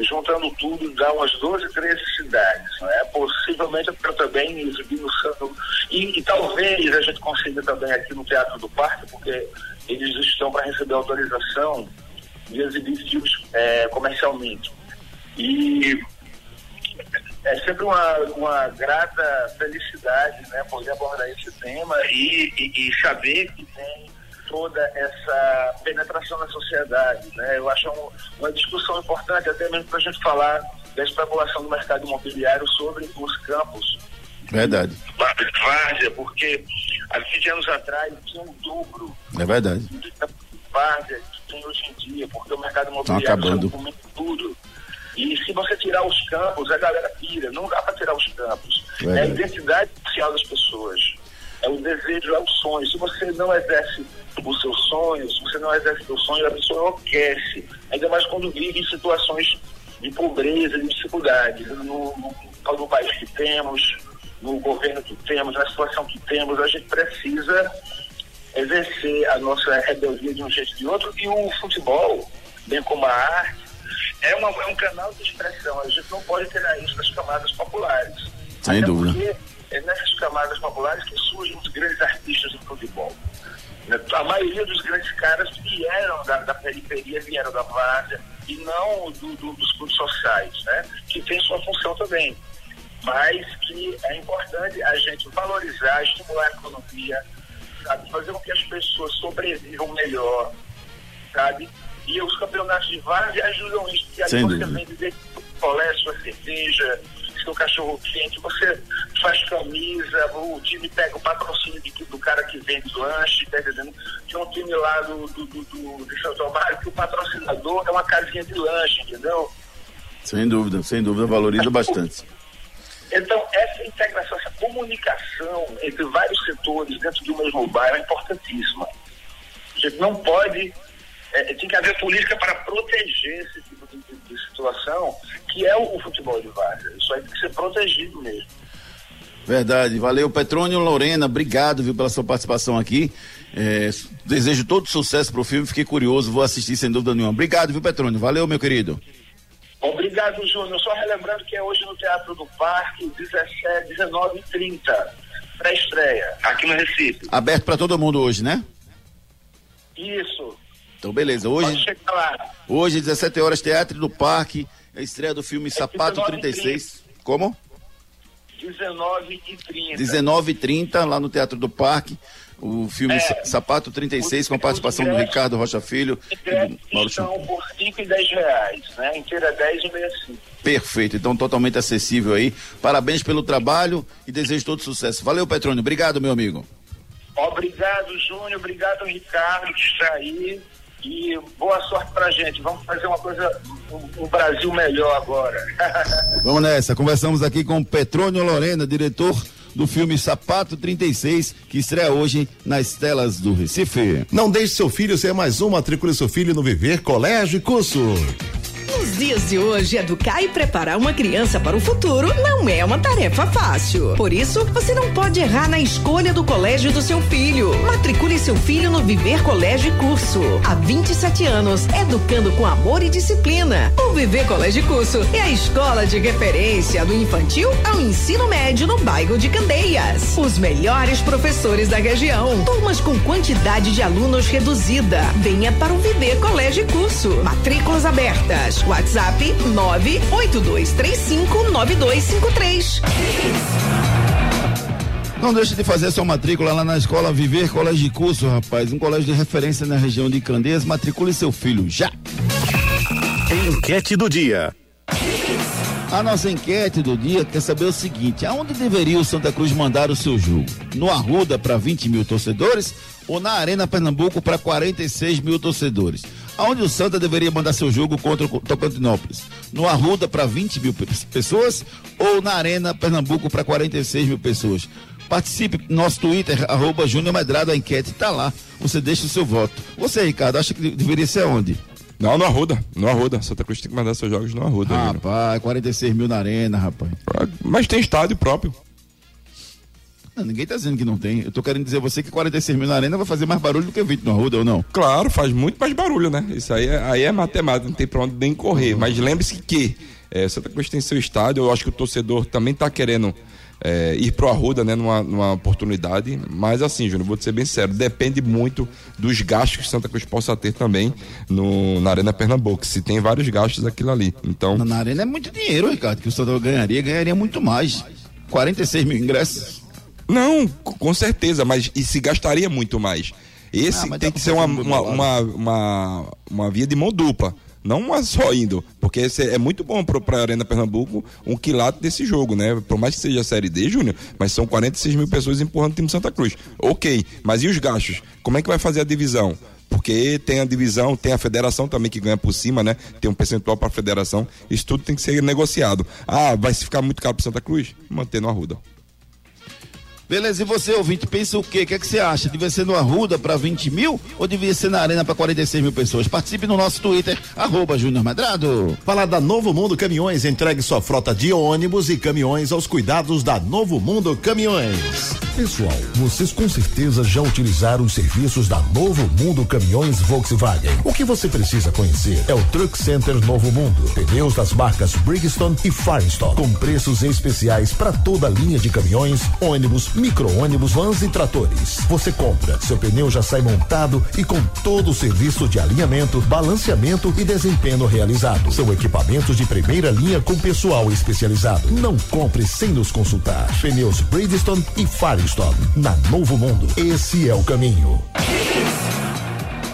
juntando tudo, dá umas 12, 13 cidades. Né? Possivelmente quero também exibir no Santo. E, e talvez a gente consiga também aqui no Teatro do Parque, porque eles estão para receber autorização de exibir filmes é, comercialmente. E é sempre uma, uma grata felicidade né, poder abordar esse tema e, e, e saber que tem toda essa penetração na sociedade. Né? Eu acho um, uma discussão importante, até mesmo para a gente falar da especulação do mercado imobiliário sobre os campos. Verdade. Várzea, porque há 20 anos atrás tinha um dobro. É verdade. De várzea que tem hoje em dia, porque o mercado Estão imobiliário está comendo tudo. E se você tirar os campos, a galera pira. Não dá para tirar os campos. É a Verdade. identidade social das pessoas. É o desejo, é o sonho. Se você não exerce os seus sonhos, se você não exerce o seu sonho, a pessoa enlouquece. Ainda mais quando vive em situações de pobreza, de dificuldade. No, no, no país que temos, no governo que temos, na situação que temos, a gente precisa exercer a nossa rebeldia de um jeito ou de outro. E o futebol, bem como a arte, é, uma, é um canal de expressão. A gente não pode tirar isso das camadas populares. Sem Até dúvida. Porque é nessas camadas populares que surgem os grandes artistas do futebol. Né? A maioria dos grandes caras vieram da, da periferia, vieram da várzea, e não do, do, dos clubes sociais, né? que tem sua função também. Mas que é importante a gente valorizar, estimular a economia, sabe? fazer com que as pessoas sobrevivam melhor, sabe? E os campeonatos de várzea ajudam isso, porque aí Sem você dúvida. vem dizer colé, sua cerveja, seu cachorro quente, você faz camisa, o time pega o patrocínio de, do cara que vende lanche, tá entendendo? Tinha um time lá do, do, do, do de Santo Amaro que o patrocinador é uma casinha de lanche, entendeu? Sem dúvida, sem dúvida, valoriza bastante. Então, essa integração, essa comunicação entre vários setores dentro do mesmo bairro é importantíssima. A gente não pode. É, tem que haver política para proteger esse tipo de, de- de situação, que é o, o futebol de várzea. Isso aí tem que ser protegido mesmo. Verdade, valeu Petrônio Lorena, obrigado viu, pela sua participação aqui. É, desejo todo sucesso pro filme, fiquei curioso, vou assistir sem dúvida nenhuma. Obrigado, viu, Petrônio? Valeu, meu querido. Obrigado, Júnior. Só relembrando que é hoje no Teatro do Parque, 17, 19 h 30 pré-estreia, aqui no Recife. Aberto para todo mundo hoje, né? Isso. Então, beleza. Hoje, hoje 17 horas, Teatro do Parque, a estreia do filme Sapato 19 h 36. Como? 19 h 30 19h30, lá no Teatro do Parque. O filme É. Sa- Sapato 36, com a participação do Ricardo Rocha Filho e do Mauro estão por 5 e 10 reais, né? Inteira 10 e meia 5. Perfeito, então totalmente acessível aí. Parabéns pelo trabalho e desejo todo sucesso. Valeu, Petrônio. Obrigado, meu amigo. Obrigado, Júnior. Obrigado, Ricardo, que está aí. E boa sorte pra gente. Vamos fazer uma coisa, um, um Brasil melhor agora. [laughs] Vamos nessa. Conversamos aqui com Petrônio Lorena, diretor do filme Sapato 36, que estreia hoje nas telas do Recife. Não deixe seu filho ser mais um, matricule seu filho no Viver Colégio e Curso. Dias de hoje, educar e preparar uma criança para o futuro não é uma tarefa fácil. Por isso, você não pode errar na escolha do colégio do seu filho. Matricule seu filho no Viver Colégio e Curso. Há 27 anos, educando com amor e disciplina. O Viver Colégio e Curso é a escola de referência do infantil ao ensino médio no bairro de Candeias. Os melhores professores da região. Turmas com quantidade de alunos reduzida. Venha para o Viver Colégio e Curso. Matrículas abertas. WhatsApp 982359253. Não deixe de fazer sua matrícula lá na escola Viver Colégio de Curso, rapaz. Um colégio de referência na região de Candeias. Matricule seu filho já. Enquete do dia. A nossa enquete do dia quer saber o seguinte: aonde deveria o Santa Cruz mandar o seu jogo? No Arruda para 20 mil torcedores ou na Arena Pernambuco para 46 mil torcedores? Aonde o Santa deveria mandar seu jogo contra o Tocantinópolis? No Arruda para 20 mil pe- pessoas ou na Arena Pernambuco para 46 mil pessoas? Participe no nosso Twitter, arroba Júnior Medrado, a enquete está lá. Você deixa o seu voto. Você, Ricardo, acha que deveria ser onde? Não, no Arruda. No Arruda. Santa Cruz tem que mandar seus jogos no Arruda. Rapaz, 46 mil na arena, rapaz. Mas tem estádio próprio. Não, ninguém tá dizendo que não tem. Eu tô querendo dizer a você que 46 mil na arena vai fazer mais barulho do que 20 no Arruda, ou não? Claro, faz muito mais barulho, né? Isso aí é, aí é matemática, não tem pra onde nem correr. Mas lembre-se que é, Santa Cruz tem seu estádio, eu acho que o torcedor também tá querendo é, ir pro Arruda, né, numa, numa oportunidade. Mas assim, Júnior, vou te ser bem sério, depende muito dos gastos que Santa Cruz possa ter também no, na Arena Pernambuco. Se tem vários gastos aquilo ali. Então. Na, na arena é muito dinheiro, Ricardo, que o Santa ganharia, ganharia muito mais. 46 mil ingressos. Não, com certeza, mas e se gastaria muito mais. Esse Ah, tem que ser uma, uma, uma, uma, uma via de mão dupla. Não uma só indo. Porque esse é muito bom pro, pra Arena Pernambuco um quilate desse jogo, né? Por mais que seja a Série D, Júnior, mas são 46 mil pessoas empurrando o time Santa Cruz. Ok, mas e os gastos? Como é que vai fazer a divisão? Porque tem a divisão, tem a federação também que ganha por cima, né? Tem um percentual para a federação. Isso tudo tem que ser negociado. Ah, vai ficar muito caro para Santa Cruz? Manter no Arruda. Beleza, e você, ouvinte, pensa o quê? O que, é que você acha? Devia ser no Arruda para 20 mil ou devia ser na Arena para 46 mil pessoas? Participe no nosso Twitter, arroba Júnior Medrado. Falar da Novo Mundo Caminhões, entregue sua frota de ônibus e caminhões aos cuidados da Novo Mundo Caminhões. Pessoal, vocês com certeza já utilizaram os serviços da Novo Mundo Caminhões Volkswagen. O que você precisa conhecer é o Truck Center Novo Mundo. Pneus das marcas Bridgestone e Firestone, com preços especiais para toda a linha de caminhões, ônibus, micro-ônibus, vans e tratores. Você compra, seu pneu já sai montado e com todo o serviço de alinhamento, balanceamento e desempenho realizado. São equipamentos de primeira linha com pessoal especializado. Não compre sem nos consultar. Pneus Bridgestone e Firestone. Na Novo Mundo, esse é o caminho.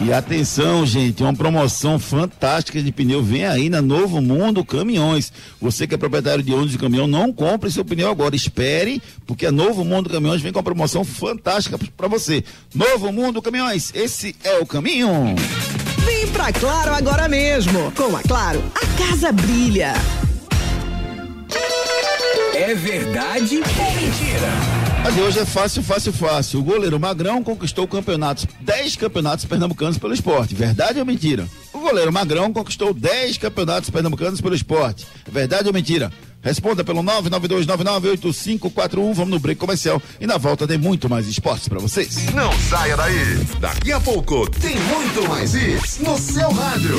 E atenção, gente, uma promoção fantástica de pneu vem aí na Novo Mundo Caminhões. Você que é proprietário de ônibus de caminhão, não compre seu pneu agora, espere, porque a Novo Mundo Caminhões vem com uma promoção fantástica para você. Novo Mundo Caminhões, esse é o caminho. Vem pra Claro agora mesmo. Com a Claro, a casa brilha. É verdade ou mentira? Mas hoje é fácil, fácil, fácil. O goleiro Magrão conquistou campeonatos, 10 campeonatos pernambucanos pelo esporte. Verdade ou mentira? O goleiro Magrão conquistou 10 campeonatos pernambucanos pelo esporte. Verdade ou mentira? Responda pelo 992998541. Vamos no break comercial e na volta tem muito mais esportes para vocês. Não saia daí. Daqui a pouco tem muito mais isso no seu rádio.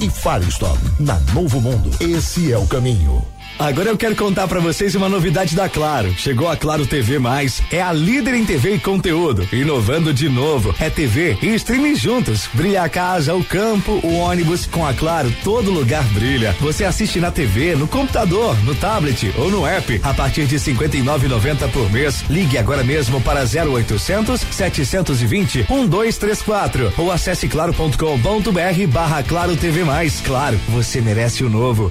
e Firestone. Na Novo Mundo, esse é o caminho. Agora eu quero contar pra vocês uma novidade da Claro. Chegou a Claro TV Mais, é a líder em TV e conteúdo, inovando de novo. É TV e streaming juntos. Brilha a casa, o campo, o ônibus, com a Claro todo lugar brilha. Você assiste na TV, no computador, no tablet ou no app a partir de 59,90 por mês. Ligue agora mesmo para 0800 720 1234 ou acesse claro.com.br barra Claro TV Mais. Claro, você merece o novo.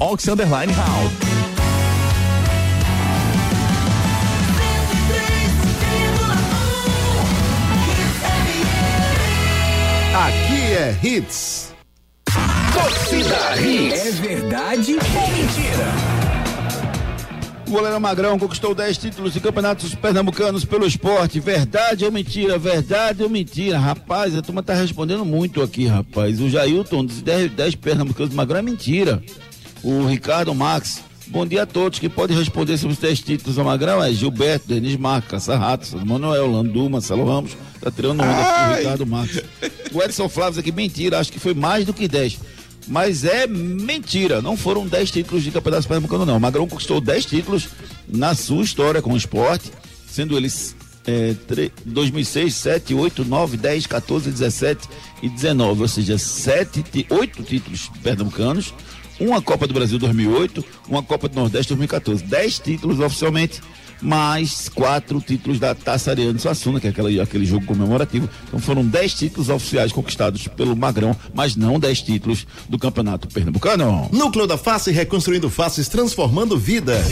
Ox Underline House. Aqui é Hits. Torcida Hits. É verdade ou mentira? O goleiro Magrão conquistou 10 títulos de campeonatos pernambucanos pelo esporte. Verdade ou mentira? Verdade ou mentira? Rapaz, a turma tá respondendo muito aqui, rapaz. O Jailton diz 10, 10 pernambucanos do Magrão é mentira. O Ricardo Max. Bom dia a todos. Quem pode responder sobre os 10 títulos do Magrão é Gilberto, Denis Marca, Caça-Ratos, Manuel, Landu, Marcelo Ramos. Tá tirando onda aqui o Ricardo Max. O Edson Flávio aqui, mentira. Acho que foi mais do que 10. Mas é mentira, não foram 10 títulos de campeonato pernambucano, não. O Magrão conquistou 10 títulos na sua história com o esporte, sendo eles é, 2006, 7, 8, 9, 10, 14, 17 e 19, ou seja, 7, 8 títulos pernambucanos, uma Copa do Brasil 2008, uma Copa do Nordeste 2014. 10 títulos oficialmente, mais quatro títulos da Taça Ariano Suassuna, que é aquela, aquele jogo comemorativo. Então foram 10 títulos oficiais conquistados pelo Magrão, mas não 10 títulos do Campeonato Pernambucano. Núcleo da Face reconstruindo faces, transformando vidas.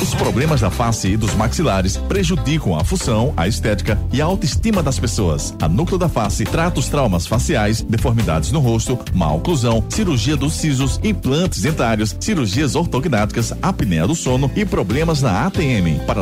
Os problemas da face e dos maxilares prejudicam a função, a estética e a autoestima das pessoas. A Núcleo da Face trata os traumas faciais, deformidades no rosto, má oclusão, cirurgia dos sisos, implantes dentários, cirurgias ortognáticas, apneia do sono e problemas na ATM. Para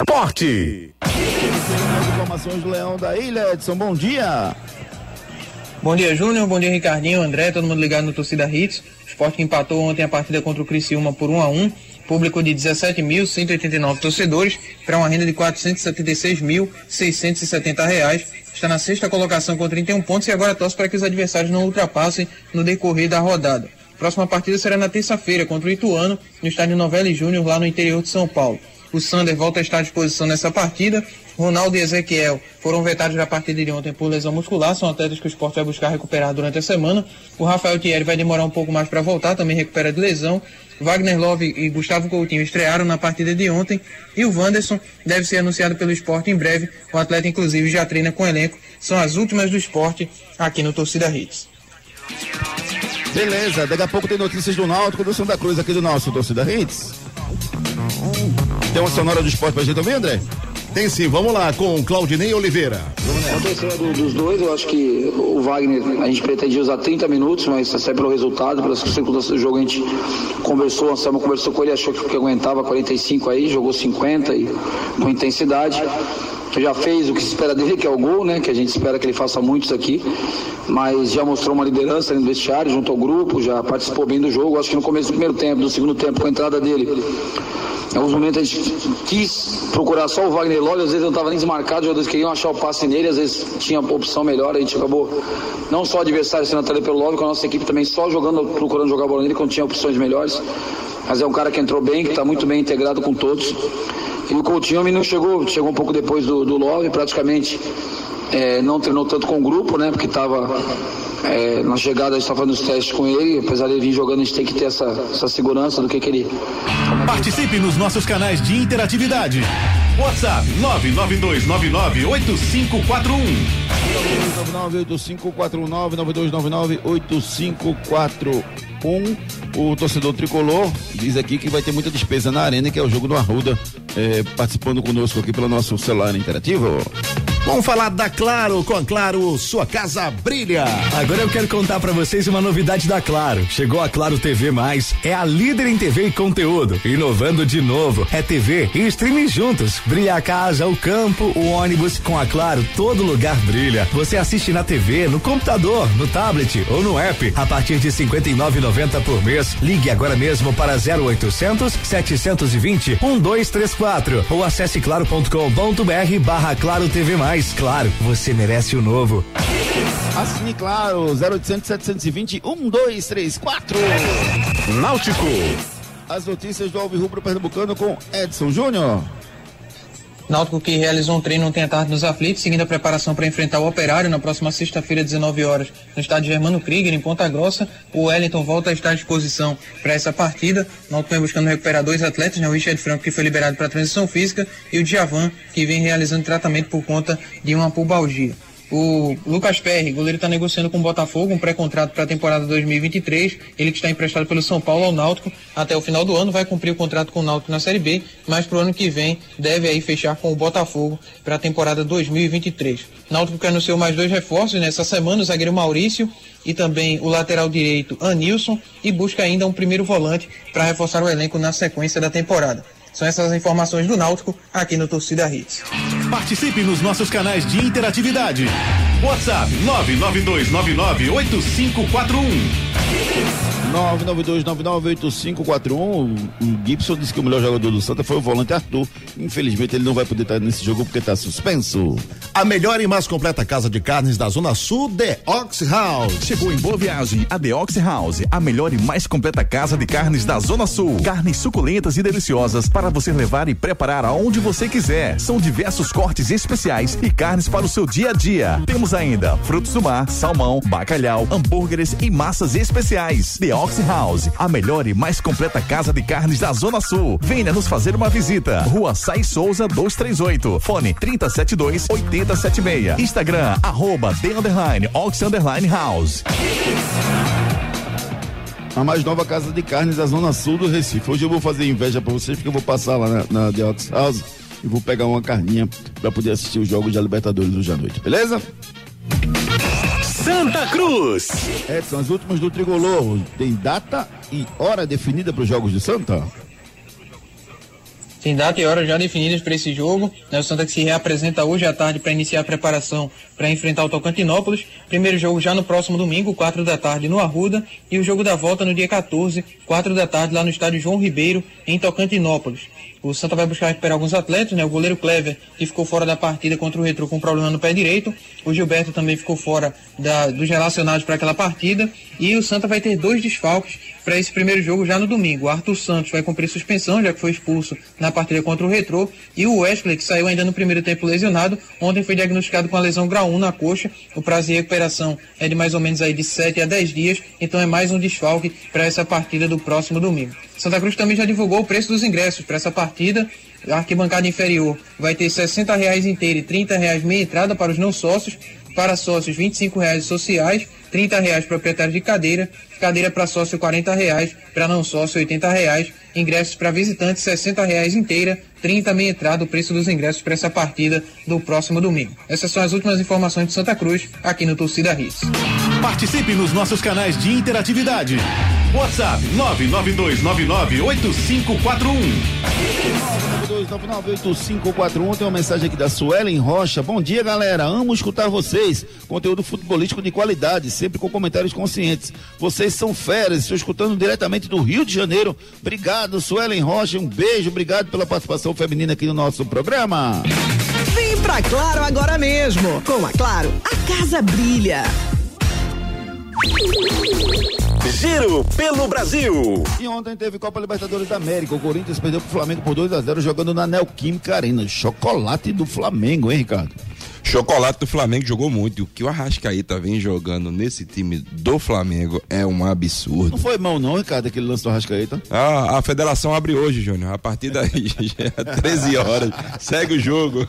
Esporte. Informações do Leão da Ilha, Edson, bom dia. Bom dia, Júnior. Bom dia, Ricardinho, André, todo mundo ligado no Torcida Hits. O Sport que empatou ontem a partida contra o Criciúma por 1 a 1 público de 17.189 torcedores para uma renda de 476.670 reais. Está na sexta colocação com 31 pontos e agora torce para que os adversários não ultrapassem no decorrer da rodada. Próxima partida será na terça-feira contra o Ituano, no estádio Novelli Júnior, lá no interior de São Paulo. O Sander volta a estar à disposição nessa partida. Ronaldo e Ezequiel foram vetados da partida de ontem por lesão muscular. São atletas que o esporte vai buscar recuperar durante a semana. O Rafael Thierry vai demorar um pouco mais para voltar, também recupera de lesão. Wagner Love e Gustavo Coutinho estrearam na partida de ontem. E o Wanderson deve ser anunciado pelo esporte em breve. O atleta, inclusive, já treina com o elenco. São as últimas do esporte aqui no Torcida Hits. Beleza, daqui a pouco tem notícias do Náutico do Santa Cruz aqui do nosso Torcida Hits. Tem uma sonora do esporte pra gente ouvir, André? Tem sim, vamos lá com Claudinei Oliveira. A terceira do, dos dois, eu acho que o Wagner, a gente pretendia usar 30 minutos, mas até pelo resultado, pelas circunstâncias do jogo, a gente conversou, o Anselmo conversou com ele, achou que aguentava 45 aí, jogou 50 e com intensidade. Já fez o que se espera dele, que é o gol, né? Que a gente espera que ele faça muitos aqui. Mas já mostrou uma liderança no vestiário, junto ao grupo, já participou bem do jogo. Acho que no começo do primeiro tempo, do segundo tempo, com a entrada dele, em alguns momentos a gente quis procurar só o Wagner Love, às vezes não estava nem desmarcado, os jogadores queriam achar o passe nele, às vezes tinha opção melhor, a gente acabou não só o adversário sendo atrelado pelo Love, com a nossa equipe também só jogando, procurando jogar a bola nele quando tinha opções melhores. Mas é um cara que entrou bem, que está muito bem integrado com todos. E o Coutinho não chegou, chegou um pouco depois do, do Love, praticamente é, não treinou tanto com o grupo, né? Porque estava é, na chegada a gente estava fazendo os testes com ele, apesar de ele vir jogando, a gente tem que ter essa, essa segurança do que, que ele. Participe nos nossos canais de interatividade. WhatsApp 992998541. O torcedor tricolor diz aqui que vai ter muita despesa na arena, que é o jogo do Arruda, é, participando conosco aqui pelo nosso celular interativo. Vamos falar da Claro. Com a Claro, sua casa brilha. Agora eu quero contar para vocês uma novidade da Claro. Chegou a Claro TV Mais, é a líder em TV e conteúdo. Inovando de novo. É TV e streaming juntos. Brilha a casa, o campo, o ônibus. Com a Claro, todo lugar brilha. Você assiste na TV, no computador, no tablet ou no app. A partir de R$ 59,90 por mês. Ligue agora mesmo para 0800 720 1234 ou acesse claro.com.br barra Claro TV Mais. Claro, você merece o novo. Assine Claro, 0800 720 1234. Náutico. As notícias do Alvirrubro Pernambucano com Edson Júnior. Náutico que realizou um treino ontem à tarde nos aflitos, seguindo a preparação para enfrentar o Operário na próxima sexta-feira, 19 horas, no estádio Germano Krieger, em Ponta Grossa. O Wellington volta a estar à disposição para essa partida. Náutico vem buscando recuperar dois atletas, né? o Richard Franco, que foi liberado para transição física, e o Djavan, que vem realizando tratamento por conta de uma pubalgia. O Lucas Perry, goleiro está negociando com o Botafogo um pré-contrato para a temporada 2023. Ele que está emprestado pelo São Paulo ao Náutico até o final do ano, vai cumprir o contrato com o Náutico na Série B, mas para o ano que vem deve aí fechar com o Botafogo para a temporada 2023. Náutico que anunciou mais dois reforços nessa semana, o zagueiro Maurício e também o lateral direito Anilson e busca ainda um primeiro volante para reforçar o elenco na sequência da temporada. São essas informações do Náutico aqui no Torcida Hits. Participe nos nossos canais de interatividade. WhatsApp 992998541. 992998541. O Gibson disse que o melhor jogador do Santa foi o volante Arthur. Infelizmente ele não vai poder estar nesse jogo porque está suspenso. A melhor e mais completa casa de carnes da Zona Sul, The Ox House. Chegou em boa viagem a The Ox House, a melhor e mais completa casa de carnes da Zona Sul. Carnes suculentas e deliciosas para você levar e preparar aonde você quiser. São diversos cortes especiais e carnes para o seu dia a dia. Temos ainda frutos do mar, salmão, bacalhau, hambúrgueres e massas especiais. The Ox House, a melhor e mais completa casa de carnes da Zona Sul. Venha nos fazer uma visita. Rua Sai Souza 238. Fone 372 8076. Instagram, arroba The Underline Underline House. A mais nova casa de carnes da Zona Sul do Recife. Hoje eu vou fazer inveja pra vocês, porque eu vou passar lá na, na The Ox House e vou pegar uma carninha pra poder assistir os jogos da Libertadores hoje à noite, beleza? Santa Cruz. É, são as últimas do Tricolor. Tem data e hora definida para os jogos de Santa? Tem data e hora já definidas para esse jogo. Né? O Santa que se reapresenta hoje à tarde para iniciar a preparação para enfrentar o Tocantinópolis. Primeiro jogo já no próximo domingo, 4 da tarde, no Arruda. E o jogo da volta no dia 14, 4 da tarde, lá no estádio João Ribeiro, em Tocantinópolis. O Santa vai buscar recuperar alguns atletas, né? O goleiro Clever, que ficou fora da partida contra o Retro com problema no pé direito. O Gilberto também ficou fora da, dos relacionados para aquela partida. E o Santa vai ter dois desfalques para esse primeiro jogo já no domingo. O Arthur Santos vai cumprir suspensão, já que foi expulso na partida contra o Retro. E o Wesley, que saiu ainda no primeiro tempo lesionado, ontem foi diagnosticado com a lesão grau 1 na coxa. O prazo de recuperação é de mais ou menos aí de 7 a 10 dias. Então é mais um desfalque para essa partida do próximo domingo. Santa Cruz também já divulgou o preço dos ingressos para essa partida. A arquibancada inferior vai ter 60 reais inteira e 30 reais meia entrada para os não sócios. Para sócios, 25 reais sociais, 30 reais proprietário de cadeira, cadeira para sócio 40 reais, para não sócio 80 reais, ingressos para visitantes 60 reais inteira, 30 meia entrada o preço dos ingressos para essa partida do próximo domingo. Essas são as últimas informações de Santa Cruz aqui no Torcida Hits. Participe nos nossos canais de interatividade. WhatsApp 992998541. Tem uma mensagem aqui da Suelen Rocha. Bom dia, galera. Amo escutar vocês. Conteúdo futebolístico de qualidade, sempre com comentários conscientes. Vocês são feras. Estou escutando diretamente do Rio de Janeiro. Obrigado, Suelen Rocha. Um beijo. Obrigado pela participação feminina aqui no nosso programa. Vem pra Claro agora mesmo. Com a Claro, a casa brilha. Giro pelo Brasil. E ontem teve Copa Libertadores da América. O Corinthians perdeu pro Flamengo por 2 a 0 jogando na Neoquímica Arena. Chocolate do Flamengo, hein, Ricardo? Chocolate do Flamengo jogou muito. E o que o Arrascaíta vem jogando nesse time do Flamengo é um absurdo. Não foi mão, não, Ricardo, aquele lance do Arrascaíta? Ah, a federação abre hoje, Júnior. A partir daí, [laughs] já é 13 horas. Segue o jogo.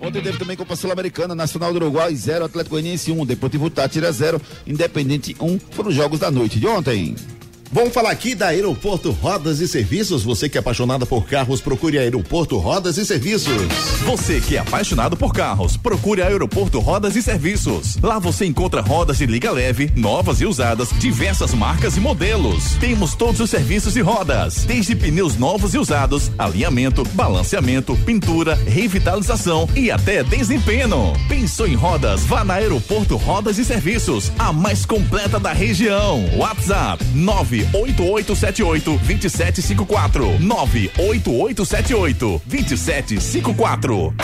Ontem teve também Copa Sul-Americana, Nacional do Uruguai 0, Atlético Goianiense 1, um, Deportivo Tátira 0, Independente 1. Um, foram os jogos da noite de ontem. Vamos falar aqui da Aeroporto Rodas e Serviços. Você que é apaixonada por carros, procure a Aeroporto Rodas e Serviços. Você que é apaixonado por carros, procure a Aeroporto Rodas e Serviços. Lá você encontra rodas de liga leve, novas e usadas, diversas marcas e modelos. Temos todos os serviços de rodas, desde pneus novos e usados, alinhamento, balanceamento, pintura, revitalização e até desempenho. Pensou em rodas? Vá na Aeroporto Rodas e Serviços, a mais completa da região. WhatsApp 9 98878 2754. 98878 2754.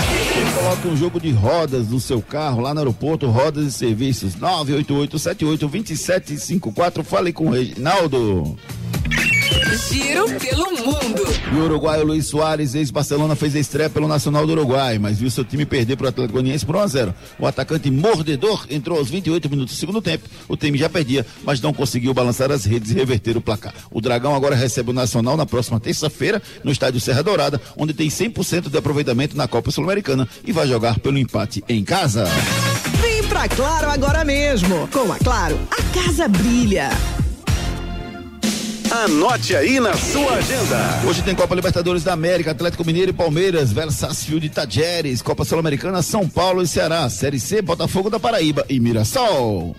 Coloque um jogo de rodas no seu carro lá no aeroporto Rodas e Serviços. 98878 2754. Fale com o Reginaldo. Giro pelo mundo. E o uruguaio Luiz Soares, ex-Barcelona, fez a estreia pelo Nacional do Uruguai, mas viu seu time perder para o Atlético Goianiense por 1 a 0. O atacante mordedor entrou aos 28 minutos do segundo tempo. O time já perdia, mas não conseguiu balançar as redes e reverter o placar. O Dragão agora recebe o Nacional na próxima terça-feira no estádio Serra Dourada, onde tem 100% de aproveitamento na Copa Sul-Americana e vai jogar pelo empate em casa. Vem pra Claro agora mesmo. Com a Claro, a casa brilha. Anote aí na sua agenda. Hoje tem Copa Libertadores da América, Atlético Mineiro e Palmeiras, Versaçfield e Tajeres, Copa Sul-Americana, São Paulo e Ceará, Série C, Botafogo da Paraíba e Mirassol.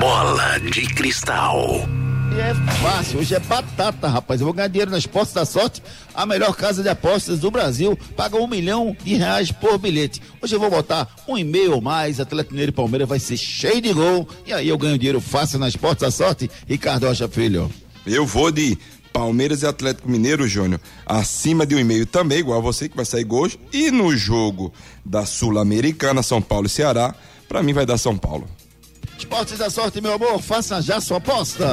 Bola de cristal. E é fácil, hoje é batata, rapaz. Eu vou ganhar dinheiro nas postas da sorte, a melhor casa de apostas do Brasil. Paga um milhão de reais por bilhete. Hoje eu vou botar um e-mail ou mais, Atlético Mineiro e Palmeiras vai ser cheio de gol. E aí eu ganho dinheiro fácil nas postas da sorte. Ricardo Rocha Filho. Eu vou de Palmeiras e Atlético Mineiro, Júnior, acima de um e-mail também, igual a você, que vai sair gols. E no jogo da Sul-Americana, São Paulo e Ceará, para mim vai dar São Paulo. Esportes da sorte, meu amor, faça já sua aposta.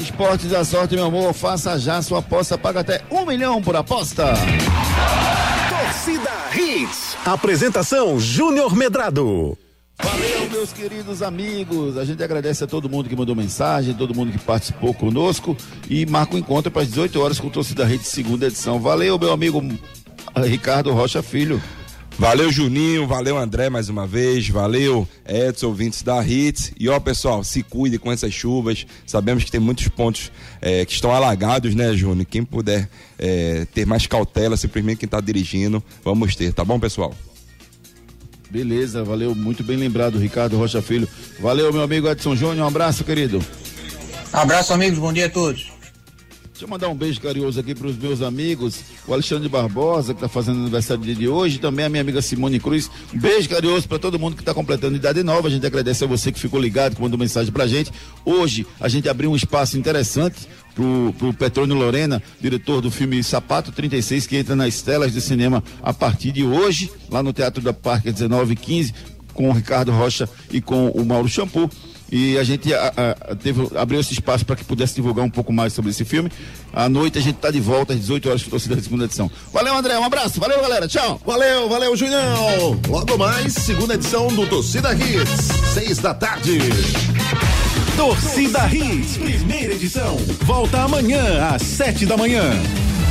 Esportes da sorte, meu amor, faça já sua aposta, paga até um milhão por aposta. Torcida Hits. Apresentação Júnior Medrado. Valeu, meus queridos amigos. A gente agradece a todo mundo que mandou mensagem, todo mundo que participou conosco e marca o um encontro para as 18 horas com o Torcida Rede, segunda edição. Valeu, meu amigo Ricardo Rocha Filho. Valeu, Juninho. Valeu, André, mais uma vez. Valeu, Edson, ouvintes da Hits. E ó, pessoal, se cuide com essas chuvas. Sabemos que tem muitos pontos é, que estão alagados, né, Júnior? Quem puder é, ter mais cautela, simplesmente quem está dirigindo, vamos ter, tá bom, pessoal? Beleza, valeu. Muito bem lembrado, Ricardo Rocha Filho. Valeu, meu amigo Edson Júnior. Um abraço, querido. Abraço, amigos. Bom dia a todos. Deixa eu mandar um beijo carinhoso aqui para os meus amigos, o Alexandre Barbosa, que está fazendo aniversário de hoje, também a minha amiga Simone Cruz. Um beijo carinhoso para todo mundo que está completando idade nova. A gente agradece a você que ficou ligado, que mandou mensagem para a gente. Hoje a gente abriu um espaço interessante pro, pro Petrônio Lorena, diretor do filme Sapato 36, que entra nas telas de cinema a partir de hoje, lá no Teatro da Parque 1915, com o Ricardo Rocha e com o Mauro Shampoo e a gente a, a, teve, abriu esse espaço para que pudesse divulgar um pouco mais sobre esse filme. À noite a gente está de volta às 18 horas com torcida da segunda edição. Valeu, André, um abraço, valeu, galera, tchau. Valeu, valeu, Julião. Logo mais, segunda edição do Torcida Hits, seis da tarde. Torcida Hits, primeira edição. Volta amanhã às sete da manhã.